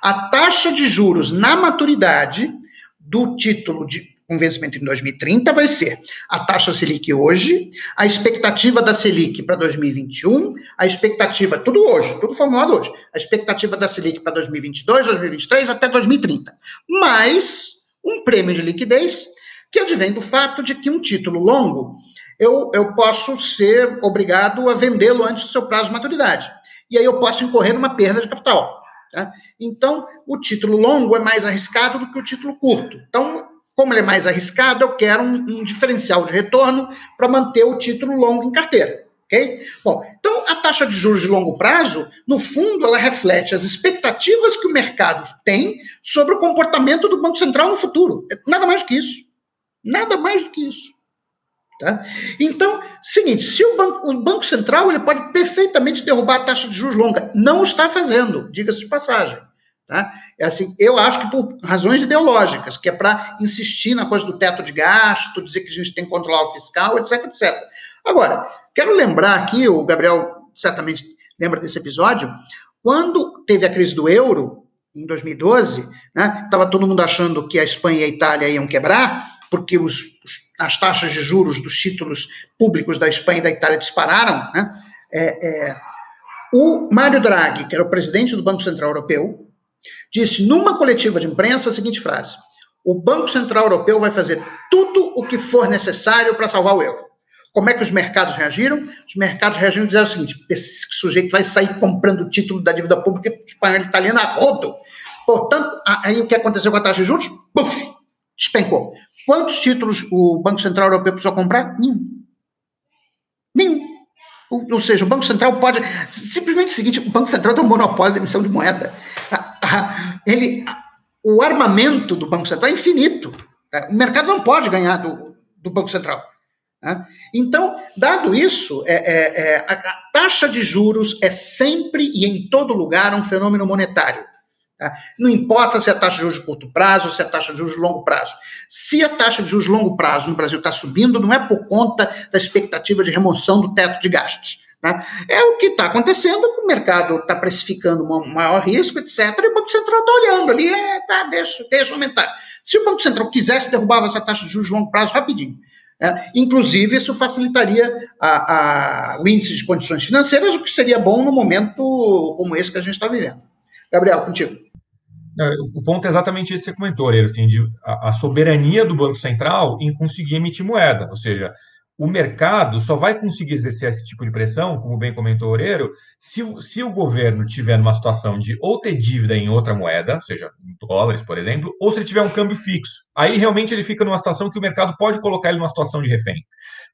a taxa de juros na maturidade do título de com vencimento em 2030 vai ser a taxa Selic hoje, a expectativa da Selic para 2021, a expectativa, tudo hoje, tudo formulado hoje, a expectativa da Selic para 2022, 2023 até 2030, mais um prêmio de liquidez que advém do fato de que um título longo eu, eu posso ser obrigado a vendê-lo antes do seu prazo de maturidade. E aí eu posso incorrer numa perda de capital. Tá? Então, o título longo é mais arriscado do que o título curto. Então, como ele é mais arriscado, eu quero um, um diferencial de retorno para manter o título longo em carteira. ok? Bom, então a taxa de juros de longo prazo, no fundo, ela reflete as expectativas que o mercado tem sobre o comportamento do Banco Central no futuro. Nada mais do que isso. Nada mais do que isso. Tá? Então, seguinte, se o banco, o banco Central ele pode perfeitamente derrubar a taxa de juros longa, não está fazendo, diga-se de passagem. Tá? É assim, eu acho que por razões ideológicas, que é para insistir na coisa do teto de gasto, dizer que a gente tem que controlar o fiscal, etc, etc. Agora, quero lembrar aqui, o Gabriel certamente lembra desse episódio, quando teve a crise do euro, em 2012, né, estava todo mundo achando que a Espanha e a Itália iam quebrar, porque os, os, as taxas de juros dos títulos públicos da Espanha e da Itália dispararam. Né, é, é, o Mário Draghi, que era o presidente do Banco Central Europeu, disse numa coletiva de imprensa a seguinte frase: O Banco Central Europeu vai fazer tudo o que for necessário para salvar o euro. Como é que os mercados reagiram? Os mercados reagiram dizendo o seguinte: esse sujeito vai sair comprando o título da dívida pública espanhola e italiana a rodo. Portanto, aí o que aconteceu com a taxa de juros? Puf, despencou. Quantos títulos o Banco Central Europeu precisou comprar? Nenhum. Nenhum. Ou, seja, o Banco Central pode. Simplesmente o seguinte: o Banco Central tem um monopólio de emissão de moeda [laughs] ele, o armamento do Banco Central é infinito. É, o mercado não pode ganhar do, do Banco Central. Né? Então, dado isso, é, é, é, a, taxa de juros é sempre e em todo lugar um fenômeno monetário. Tá? Não importa se é a taxa de juros de curto prazo ou se é a taxa de juros de longo prazo. Se a taxa de juros de longo prazo no Brasil está subindo, não é por conta da expectativa de remoção do teto de gastos. Né? É o que está acontecendo, o mercado está precificando um maior risco, etc. E o Banco Central está olhando ali, é, tá, deixa, deixa aumentar. Se o Banco Central quisesse, derrubava essa taxa de juros de longo prazo rapidinho. É, inclusive, isso facilitaria a, a, o índice de condições financeiras, o que seria bom no momento como esse que a gente está vivendo. Gabriel, contigo. O ponto é exatamente esse que você comentou, assim, de a, a soberania do Banco Central em conseguir emitir moeda, ou seja, o mercado só vai conseguir exercer esse tipo de pressão, como bem comentou o Oreiro, se, se o governo tiver numa situação de ou ter dívida em outra moeda, seja em dólares, por exemplo, ou se ele tiver um câmbio fixo. Aí realmente ele fica numa situação que o mercado pode colocar ele numa situação de refém.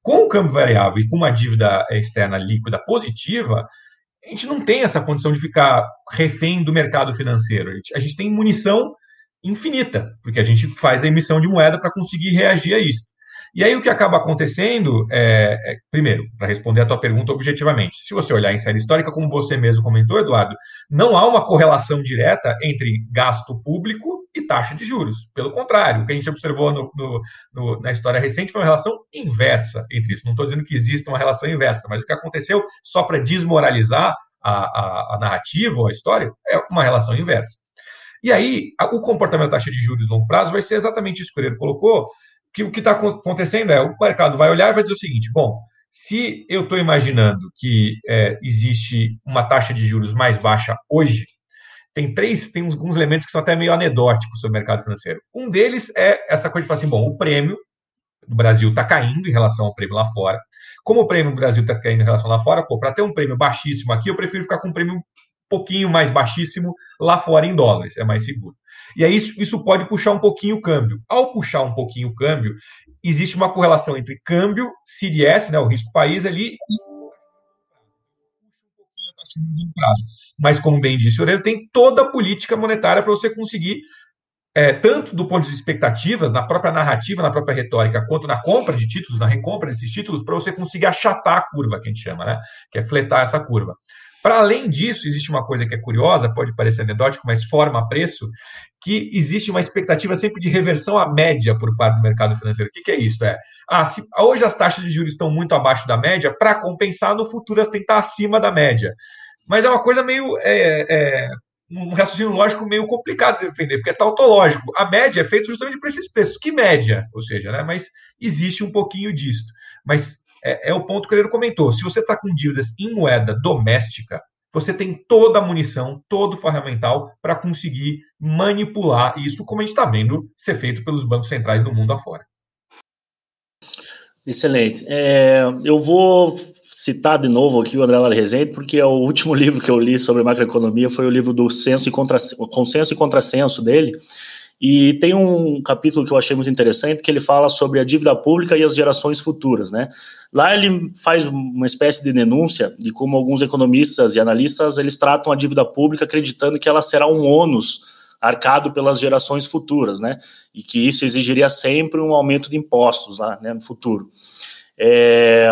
Com o câmbio variável e com uma dívida externa líquida positiva, a gente não tem essa condição de ficar refém do mercado financeiro. A gente tem munição infinita, porque a gente faz a emissão de moeda para conseguir reagir a isso. E aí o que acaba acontecendo é, é primeiro, para responder a tua pergunta objetivamente, se você olhar em série histórica, como você mesmo comentou, Eduardo, não há uma correlação direta entre gasto público e taxa de juros. Pelo contrário, o que a gente observou no, no, no, na história recente foi uma relação inversa entre isso. Não estou dizendo que existe uma relação inversa, mas o que aconteceu, só para desmoralizar a, a, a narrativa ou a história, é uma relação inversa. E aí, o comportamento da taxa de juros de longo prazo vai ser exatamente isso que o Coreiro colocou, que o que está acontecendo é o mercado vai olhar e vai dizer o seguinte: bom, se eu estou imaginando que é, existe uma taxa de juros mais baixa hoje, tem três, tem alguns elementos que são até meio anedóticos sobre o mercado financeiro. Um deles é essa coisa de falar assim: bom, o prêmio do Brasil está caindo em relação ao prêmio lá fora. Como o prêmio do Brasil está caindo em relação lá fora, pô, para ter um prêmio baixíssimo aqui, eu prefiro ficar com um prêmio um pouquinho mais baixíssimo lá fora em dólares, é mais seguro. E aí isso, isso pode puxar um pouquinho o câmbio. Ao puxar um pouquinho o câmbio, existe uma correlação entre câmbio, CDS, né, o risco país ali, e prazo. Mas, como bem disse o Aurélio, tem toda a política monetária para você conseguir, é, tanto do ponto de expectativas, na própria narrativa, na própria retórica, quanto na compra de títulos, na recompra desses títulos, para você conseguir achatar a curva, que a gente chama, né? Que é fletar essa curva. Para além disso, existe uma coisa que é curiosa, pode parecer anedótico, mas forma preço, que existe uma expectativa sempre de reversão à média por parte do mercado financeiro. O que, que é isso? É, ah, se, hoje as taxas de juros estão muito abaixo da média, para compensar, no futuro elas têm que estar acima da média. Mas é uma coisa meio. É, é, um raciocínio lógico meio complicado de defender, porque é tautológico. A média é feita justamente por esses preços. Que média? Ou seja, né? mas existe um pouquinho disso. Mas é, é o ponto que ele comentou. Se você está com dívidas em moeda doméstica, você tem toda a munição, todo o ferramental para conseguir manipular isso, como a gente está vendo ser feito pelos bancos centrais do mundo afora. Excelente. É, eu vou citar de novo aqui o André Lara Rezende, porque é o último [laughs] livro que eu li sobre macroeconomia foi o livro do senso e contra, consenso e contrassenso dele, e tem um capítulo que eu achei muito interessante que ele fala sobre a dívida pública e as gerações futuras, né? Lá ele faz uma espécie de denúncia de como alguns economistas e analistas eles tratam a dívida pública acreditando que ela será um ônus arcado pelas gerações futuras, né? E que isso exigiria sempre um aumento de impostos lá, né, no futuro. É,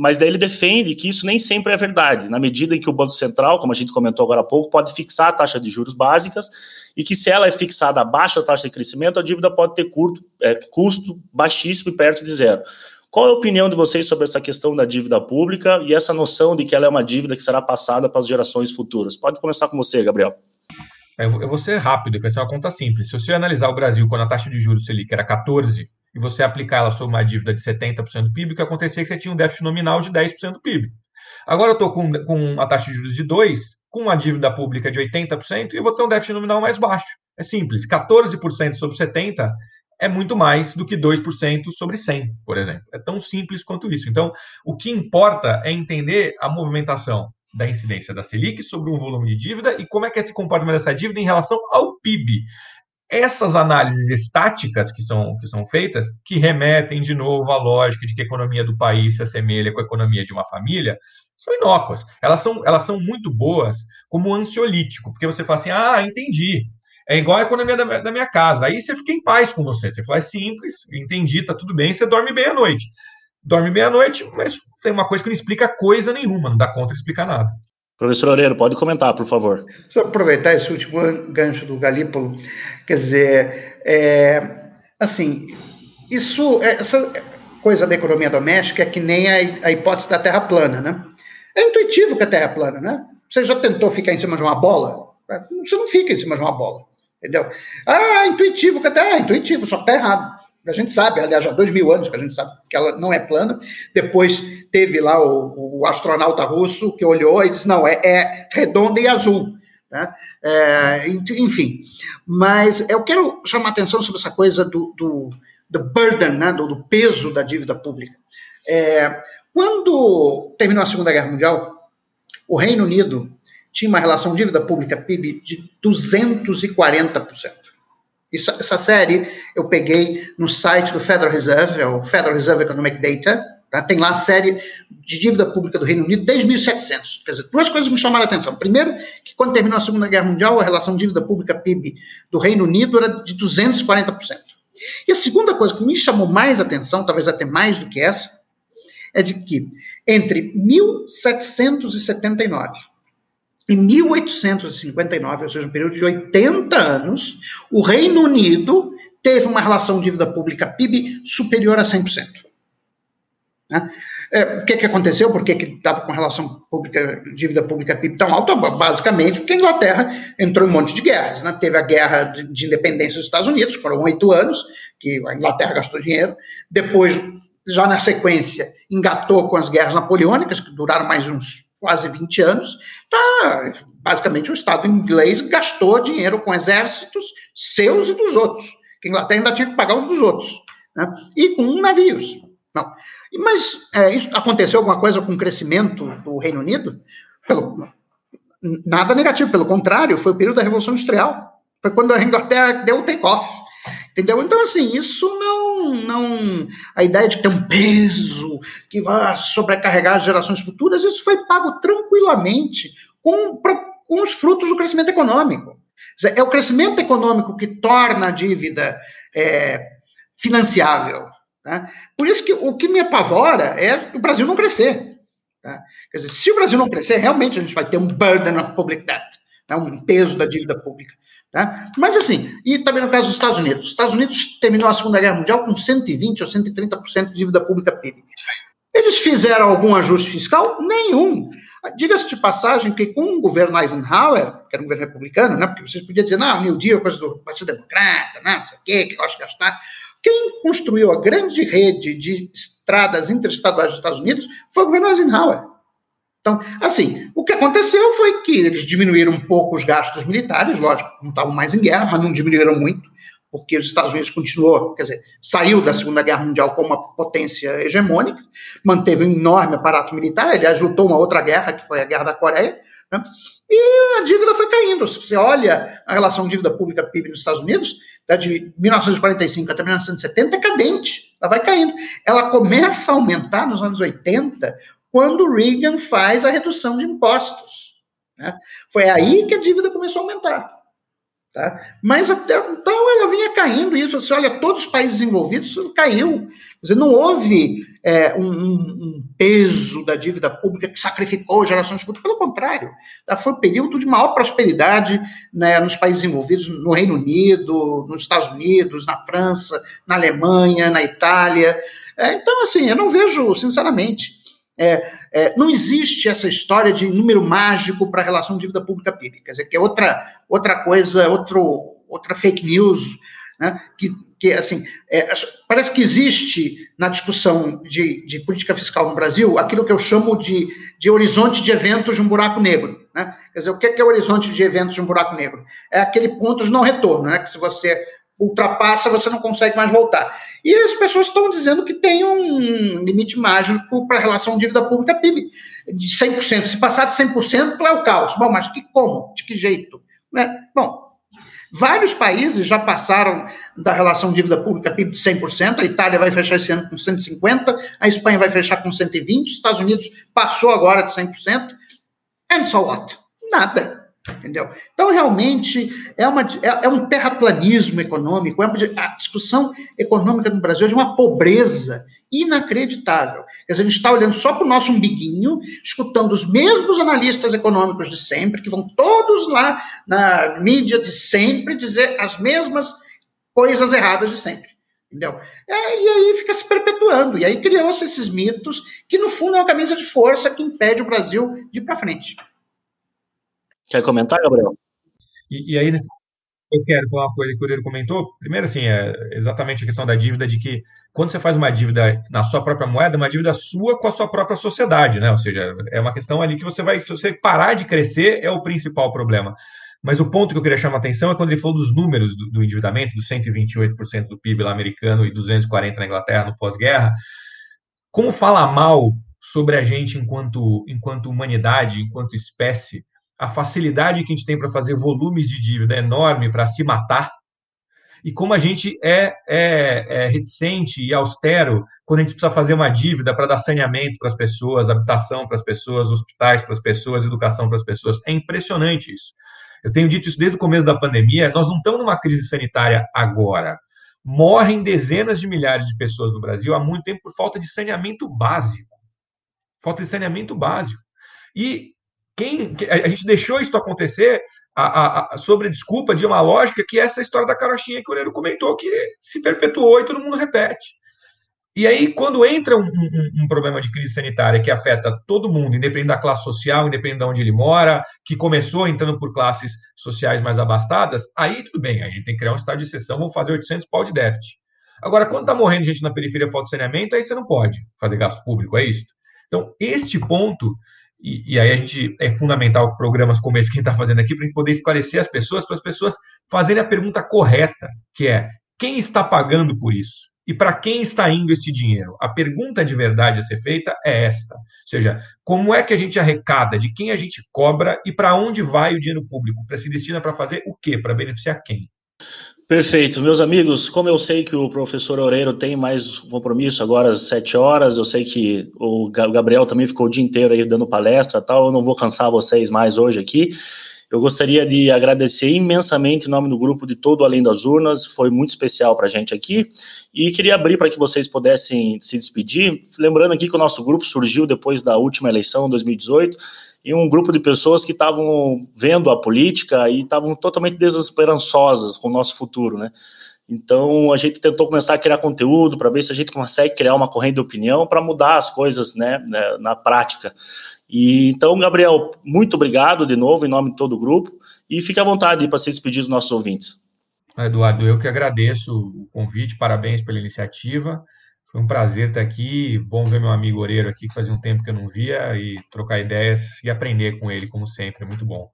mas daí ele defende que isso nem sempre é verdade, na medida em que o Banco Central, como a gente comentou agora há pouco, pode fixar a taxa de juros básicas e que se ela é fixada abaixo da taxa de crescimento, a dívida pode ter curto, é, custo baixíssimo e perto de zero. Qual é a opinião de vocês sobre essa questão da dívida pública e essa noção de que ela é uma dívida que será passada para as gerações futuras? Pode começar com você, Gabriel. Eu vou ser rápido, vai ser uma conta simples. Se você analisar o Brasil quando a taxa de juros Selic era 14, e você aplicar ela sobre uma dívida de 70% do PIB, o que acontecia é que você tinha um déficit nominal de 10% do PIB. Agora eu estou com, com uma taxa de juros de 2%, com uma dívida pública de 80%, e eu vou ter um déficit nominal mais baixo. É simples. 14% sobre 70% é muito mais do que 2% sobre 100, por exemplo. É tão simples quanto isso. Então, o que importa é entender a movimentação da incidência da Selic sobre um volume de dívida e como é que é esse comportamento dessa dívida em relação ao PIB essas análises estáticas que são, que são feitas, que remetem de novo à lógica de que a economia do país se assemelha com a economia de uma família, são inócuas. Elas são, elas são muito boas como ansiolítico, porque você fala assim, ah, entendi. É igual a economia da, da minha casa. Aí você fica em paz com você. Você fala, é simples, entendi, tá tudo bem, você dorme bem à noite. Dorme bem à noite, mas tem uma coisa que não explica coisa nenhuma, não dá conta de explicar nada. Professor Oreiro, pode comentar, por favor. Só aproveitar esse último gancho do Galípolo, quer dizer, é, assim, isso, essa coisa da economia doméstica é que nem a, a hipótese da Terra plana, né? É intuitivo que a Terra é plana, né? Você já tentou ficar em cima de uma bola? Você não fica em cima de uma bola, entendeu? Ah, intuitivo que a Terra é intuitivo, só está errado. A gente sabe, aliás, há dois mil anos que a gente sabe que ela não é plana. Depois teve lá o, o astronauta russo que olhou e disse: não, é, é redonda e azul. Né? É, enfim, mas eu quero chamar atenção sobre essa coisa do, do, do burden, né? do, do peso da dívida pública. É, quando terminou a Segunda Guerra Mundial, o Reino Unido tinha uma relação dívida pública PIB de 240%. Isso, essa série eu peguei no site do Federal Reserve, é o Federal Reserve Economic Data. Tá? Tem lá a série de dívida pública do Reino Unido desde 1700. Quer dizer, duas coisas me chamaram a atenção. Primeiro, que quando terminou a Segunda Guerra Mundial, a relação dívida pública PIB do Reino Unido era de 240%. E a segunda coisa que me chamou mais atenção, talvez até mais do que essa, é de que entre 1779 em 1859, ou seja, um período de 80 anos, o Reino Unido teve uma relação dívida pública PIB superior a 100%. Né? É, o que, que aconteceu? Por que estava com relação pública, dívida pública PIB tão alta? Basicamente porque a Inglaterra entrou em um monte de guerras. Né? Teve a guerra de, de independência dos Estados Unidos, foram oito anos que a Inglaterra gastou dinheiro. Depois, já na sequência, engatou com as guerras napoleônicas, que duraram mais uns quase 20 anos, tá, basicamente o Estado inglês gastou dinheiro com exércitos seus e dos outros, que a Inglaterra ainda tinha que pagar os dos outros, né? e com navios. Não. Mas é, isso, aconteceu alguma coisa com o crescimento do Reino Unido? Pelo, nada negativo, pelo contrário, foi o período da Revolução Industrial. Foi quando a Inglaterra deu o take-off. Entendeu? Então, assim, isso não, não. A ideia de ter um peso que vai sobrecarregar as gerações futuras, isso foi pago tranquilamente com, com os frutos do crescimento econômico. É o crescimento econômico que torna a dívida é, financiável. Né? Por isso que o que me apavora é o Brasil não crescer. Tá? Quer dizer, se o Brasil não crescer, realmente a gente vai ter um burden of public debt, né? um peso da dívida pública. Tá? Mas assim, e também no caso dos Estados Unidos. Os Estados Unidos terminou a Segunda Guerra Mundial com 120 ou 130% de dívida pública PIB. Eles fizeram algum ajuste fiscal? Nenhum. Diga-se de passagem que com o governo Eisenhower, que era um governo republicano, né, porque vocês podiam dizer, não, New Deal é coisa do Partido Democrata, não sei o quê, que gosta de gastar. Quem construiu a grande rede de estradas interestaduais dos Estados Unidos foi o governo Eisenhower. Então, assim, o que aconteceu foi que eles diminuíram um pouco os gastos militares, lógico, não estavam mais em guerra, mas não diminuíram muito, porque os Estados Unidos continuou, quer dizer, saiu da Segunda Guerra Mundial como uma potência hegemônica, manteve um enorme aparato militar, aliás, lutou uma outra guerra, que foi a Guerra da Coreia, né? e a dívida foi caindo. Se você olha a relação dívida pública PIB nos Estados Unidos, de 1945 até 1970 é cadente, ela vai caindo. Ela começa a aumentar nos anos 80 quando Reagan faz a redução de impostos. Né? Foi aí que a dívida começou a aumentar. Tá? Mas até então ela vinha caindo, isso você olha, todos os países envolvidos caiu. Quer dizer, não houve é, um, um, peso da dívida pública que sacrificou gerações futuras, pelo contrário, tá? foi um período de maior prosperidade né, nos países envolvidos, no Reino Unido, nos Estados Unidos, na França, na Alemanha, na Itália. É, então, assim, eu não vejo, sinceramente, é, é, não existe essa história de número mágico para a relação dívida pública PIB, quer dizer, que é outra, outra coisa, outro, outra fake news, né, que, que assim, é, parece que existe na discussão de, de, política fiscal no Brasil aquilo que eu chamo de, de horizonte de eventos de um buraco negro. Né? Quer dizer, o que é, é o horizonte de eventos de um buraco negro? É aquele ponto de não retorno, né? que se você ultrapassa, você não consegue mais voltar. E as pessoas estão dizendo que tem um limite mágico para a relação dívida pública PIB, de 100%. Se passar de 100%, é o caos. Bom, mas que como? De que jeito? Né? Bom, vários países já passaram da relação dívida pública PIB de 100%, a Itália vai fechar esse ano com 150%, a Espanha vai fechar com 120%, os Estados Unidos passou agora de 100%, and so what? Nada. Entendeu? Então, realmente, é, uma, é, é um terraplanismo econômico, é uma, a discussão econômica no Brasil é de uma pobreza inacreditável. Quer dizer, a gente está olhando só para o nosso umbiguinho, escutando os mesmos analistas econômicos de sempre, que vão todos lá na mídia de sempre dizer as mesmas coisas erradas de sempre. Entendeu? É, e aí fica se perpetuando. E aí criou-se esses mitos, que no fundo é uma camisa de força que impede o Brasil de ir para frente. Quer comentar, Gabriel? E, e aí, eu quero falar uma coisa que o Uriel comentou. Primeiro, assim, é exatamente a questão da dívida, de que quando você faz uma dívida na sua própria moeda, uma dívida sua com a sua própria sociedade, né? Ou seja, é uma questão ali que você vai, se você parar de crescer, é o principal problema. Mas o ponto que eu queria chamar a atenção é quando ele falou dos números do, do endividamento, dos 128% do PIB lá americano e 240% na Inglaterra no pós-guerra. como fala mal sobre a gente enquanto, enquanto humanidade, enquanto espécie, a facilidade que a gente tem para fazer volumes de dívida enorme para se matar, e como a gente é, é, é, reticente e austero quando a gente precisa fazer uma dívida para dar saneamento para as pessoas, habitação para as pessoas, hospitais para as pessoas, educação para as pessoas. É impressionante isso. Eu tenho dito isso desde o começo da pandemia. Nós não estamos numa crise sanitária agora. Morrem dezenas de milhares de pessoas no Brasil há muito tempo por falta de saneamento básico. Falta de saneamento básico. E quem a gente deixou isso acontecer a, a, a, sobre desculpa de uma lógica que é essa história da carochinha que o Nero comentou, que se perpetuou e todo mundo repete. E aí, quando entra um, um, um, problema de crise sanitária que afeta todo mundo, independente da classe social, independente de onde ele mora, que começou entrando por classes sociais mais abastadas, aí tudo bem, a gente tem que criar um estado de exceção, vamos fazer 800 pau de déficit. Agora, quando está morrendo gente na periferia falta de saneamento, aí você não pode fazer gasto público, é isso? Então, este ponto e, e, aí a gente é fundamental programas como esse que a gente está fazendo aqui para a gente poder esclarecer as pessoas, para as pessoas fazerem a pergunta correta, que é quem está pagando por isso? E para quem está indo esse dinheiro? A pergunta de verdade a ser feita é esta. Ou seja, como é que a gente arrecada, de quem a gente cobra e para onde vai o dinheiro público? Para se destina para fazer o quê? Para beneficiar quem? Perfeito. Meus amigos, como eu sei que o professor Oreiro tem mais compromisso agora às sete horas, eu sei que o Gabriel também ficou o dia inteiro aí dando palestra tal, eu não vou cansar vocês mais hoje aqui. Eu gostaria de agradecer imensamente em nome do grupo de todo Além das Urnas, foi muito especial para a gente aqui, e queria abrir para que vocês pudessem se despedir, lembrando aqui que o nosso grupo surgiu depois da última eleição, 2018, e um grupo de pessoas que estavam vendo a política e estavam totalmente desesperançosas com o nosso futuro, né? Então a gente tentou começar a criar conteúdo para ver se a gente consegue criar uma corrente de opinião para mudar as coisas, né, né, na prática. E então, Gabriel, muito obrigado de novo em nome de todo o grupo e fique à vontade para se despedir dos nossos ouvintes. Eduardo, eu que agradeço o convite, parabéns pela iniciativa. Foi um prazer estar aqui. Bom ver meu amigo Oreiro aqui, que fazia um tempo que eu não via, e trocar ideias e aprender com ele, como sempre. É muito bom.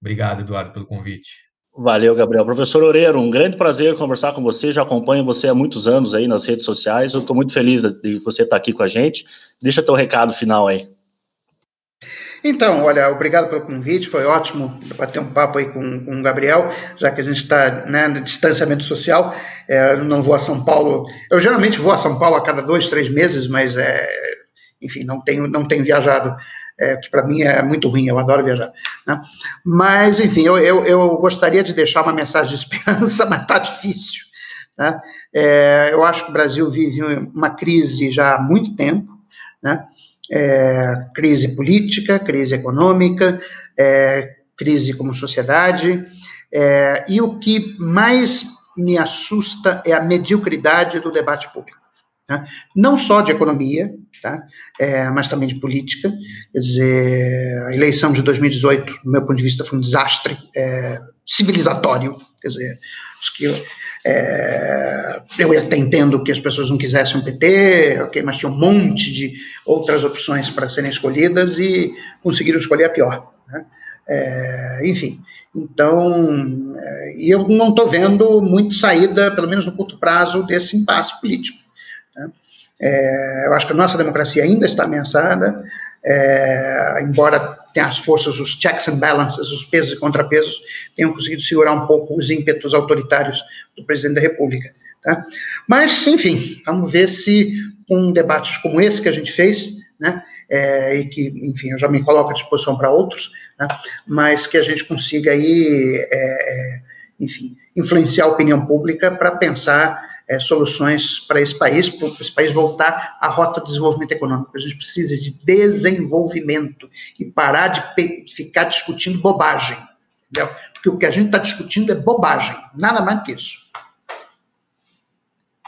Obrigado, Eduardo, pelo convite. Valeu, Gabriel. Professor Oreiro, um grande prazer conversar com você. Já acompanho você há muitos anos aí nas redes sociais. Eu estou muito feliz de você estar aqui com a gente. Deixa teu recado final aí. Então, olha, obrigado pelo convite, foi ótimo bater um papo aí com, com o Gabriel, já que a gente está né, no distanciamento social, é, não vou a São Paulo, eu geralmente vou a São Paulo a cada dois, três meses, mas, é, enfim, não tenho, não tenho viajado, é, que para mim é muito ruim, eu adoro viajar. Né? Mas, enfim, eu, eu, eu, gostaria de deixar uma mensagem de [laughs] esperança, mas está difícil. Né? É, eu acho que o Brasil vive uma crise já há muito tempo, né? É, crise política, crise econômica, é, crise como sociedade, é, e o que mais me assusta é a mediocridade do debate público. Tá? Não só de economia, tá? É, mas também de política. Quer dizer, a eleição de 2018, do meu ponto de vista, foi um desastre é, civilizatório. Quer dizer, que é, eu até entendo que as pessoas não quisessem o PT, okay, mas tinha um monte de outras opções para serem escolhidas e conseguiram escolher a pior. Né? É, enfim, então, é, e eu não estou vendo muito saída, pelo menos no curto prazo, desse impasse político. Né? É, eu acho que a nossa democracia ainda está ameaçada, é, embora tenha as forças, os checks and balances, os pesos e contrapesos, tenham conseguido segurar um pouco os ímpetos autoritários do presidente da República. Tá? Mas, enfim, vamos ver se com debates como esse que a gente fez, né, é, e que, enfim, eu já me coloco à disposição para outros, né, mas que a gente consiga aí, é, é enfim, influenciar a opinião pública para pensar é, soluções para esse país, para esse país voltar à rota do desenvolvimento econômico. A gente precisa de desenvolvimento e parar de ficar discutindo bobagem. Entendeu? Porque o que a gente está discutindo é bobagem, nada mais do que isso.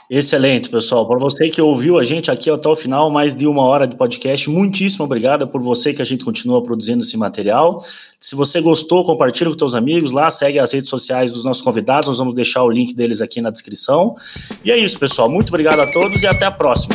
Excelente, pessoal. Para você que ouviu a gente aqui até o final, mais de uma hora de podcast, muitíssimo obrigado por você que a gente continua produzindo esse material. Se você gostou, compartilha com seus amigos lá, segue as redes sociais dos nossos convidados, nós vamos deixar o link deles aqui na descrição. E é isso, pessoal. Muito obrigado a todos e até a próxima.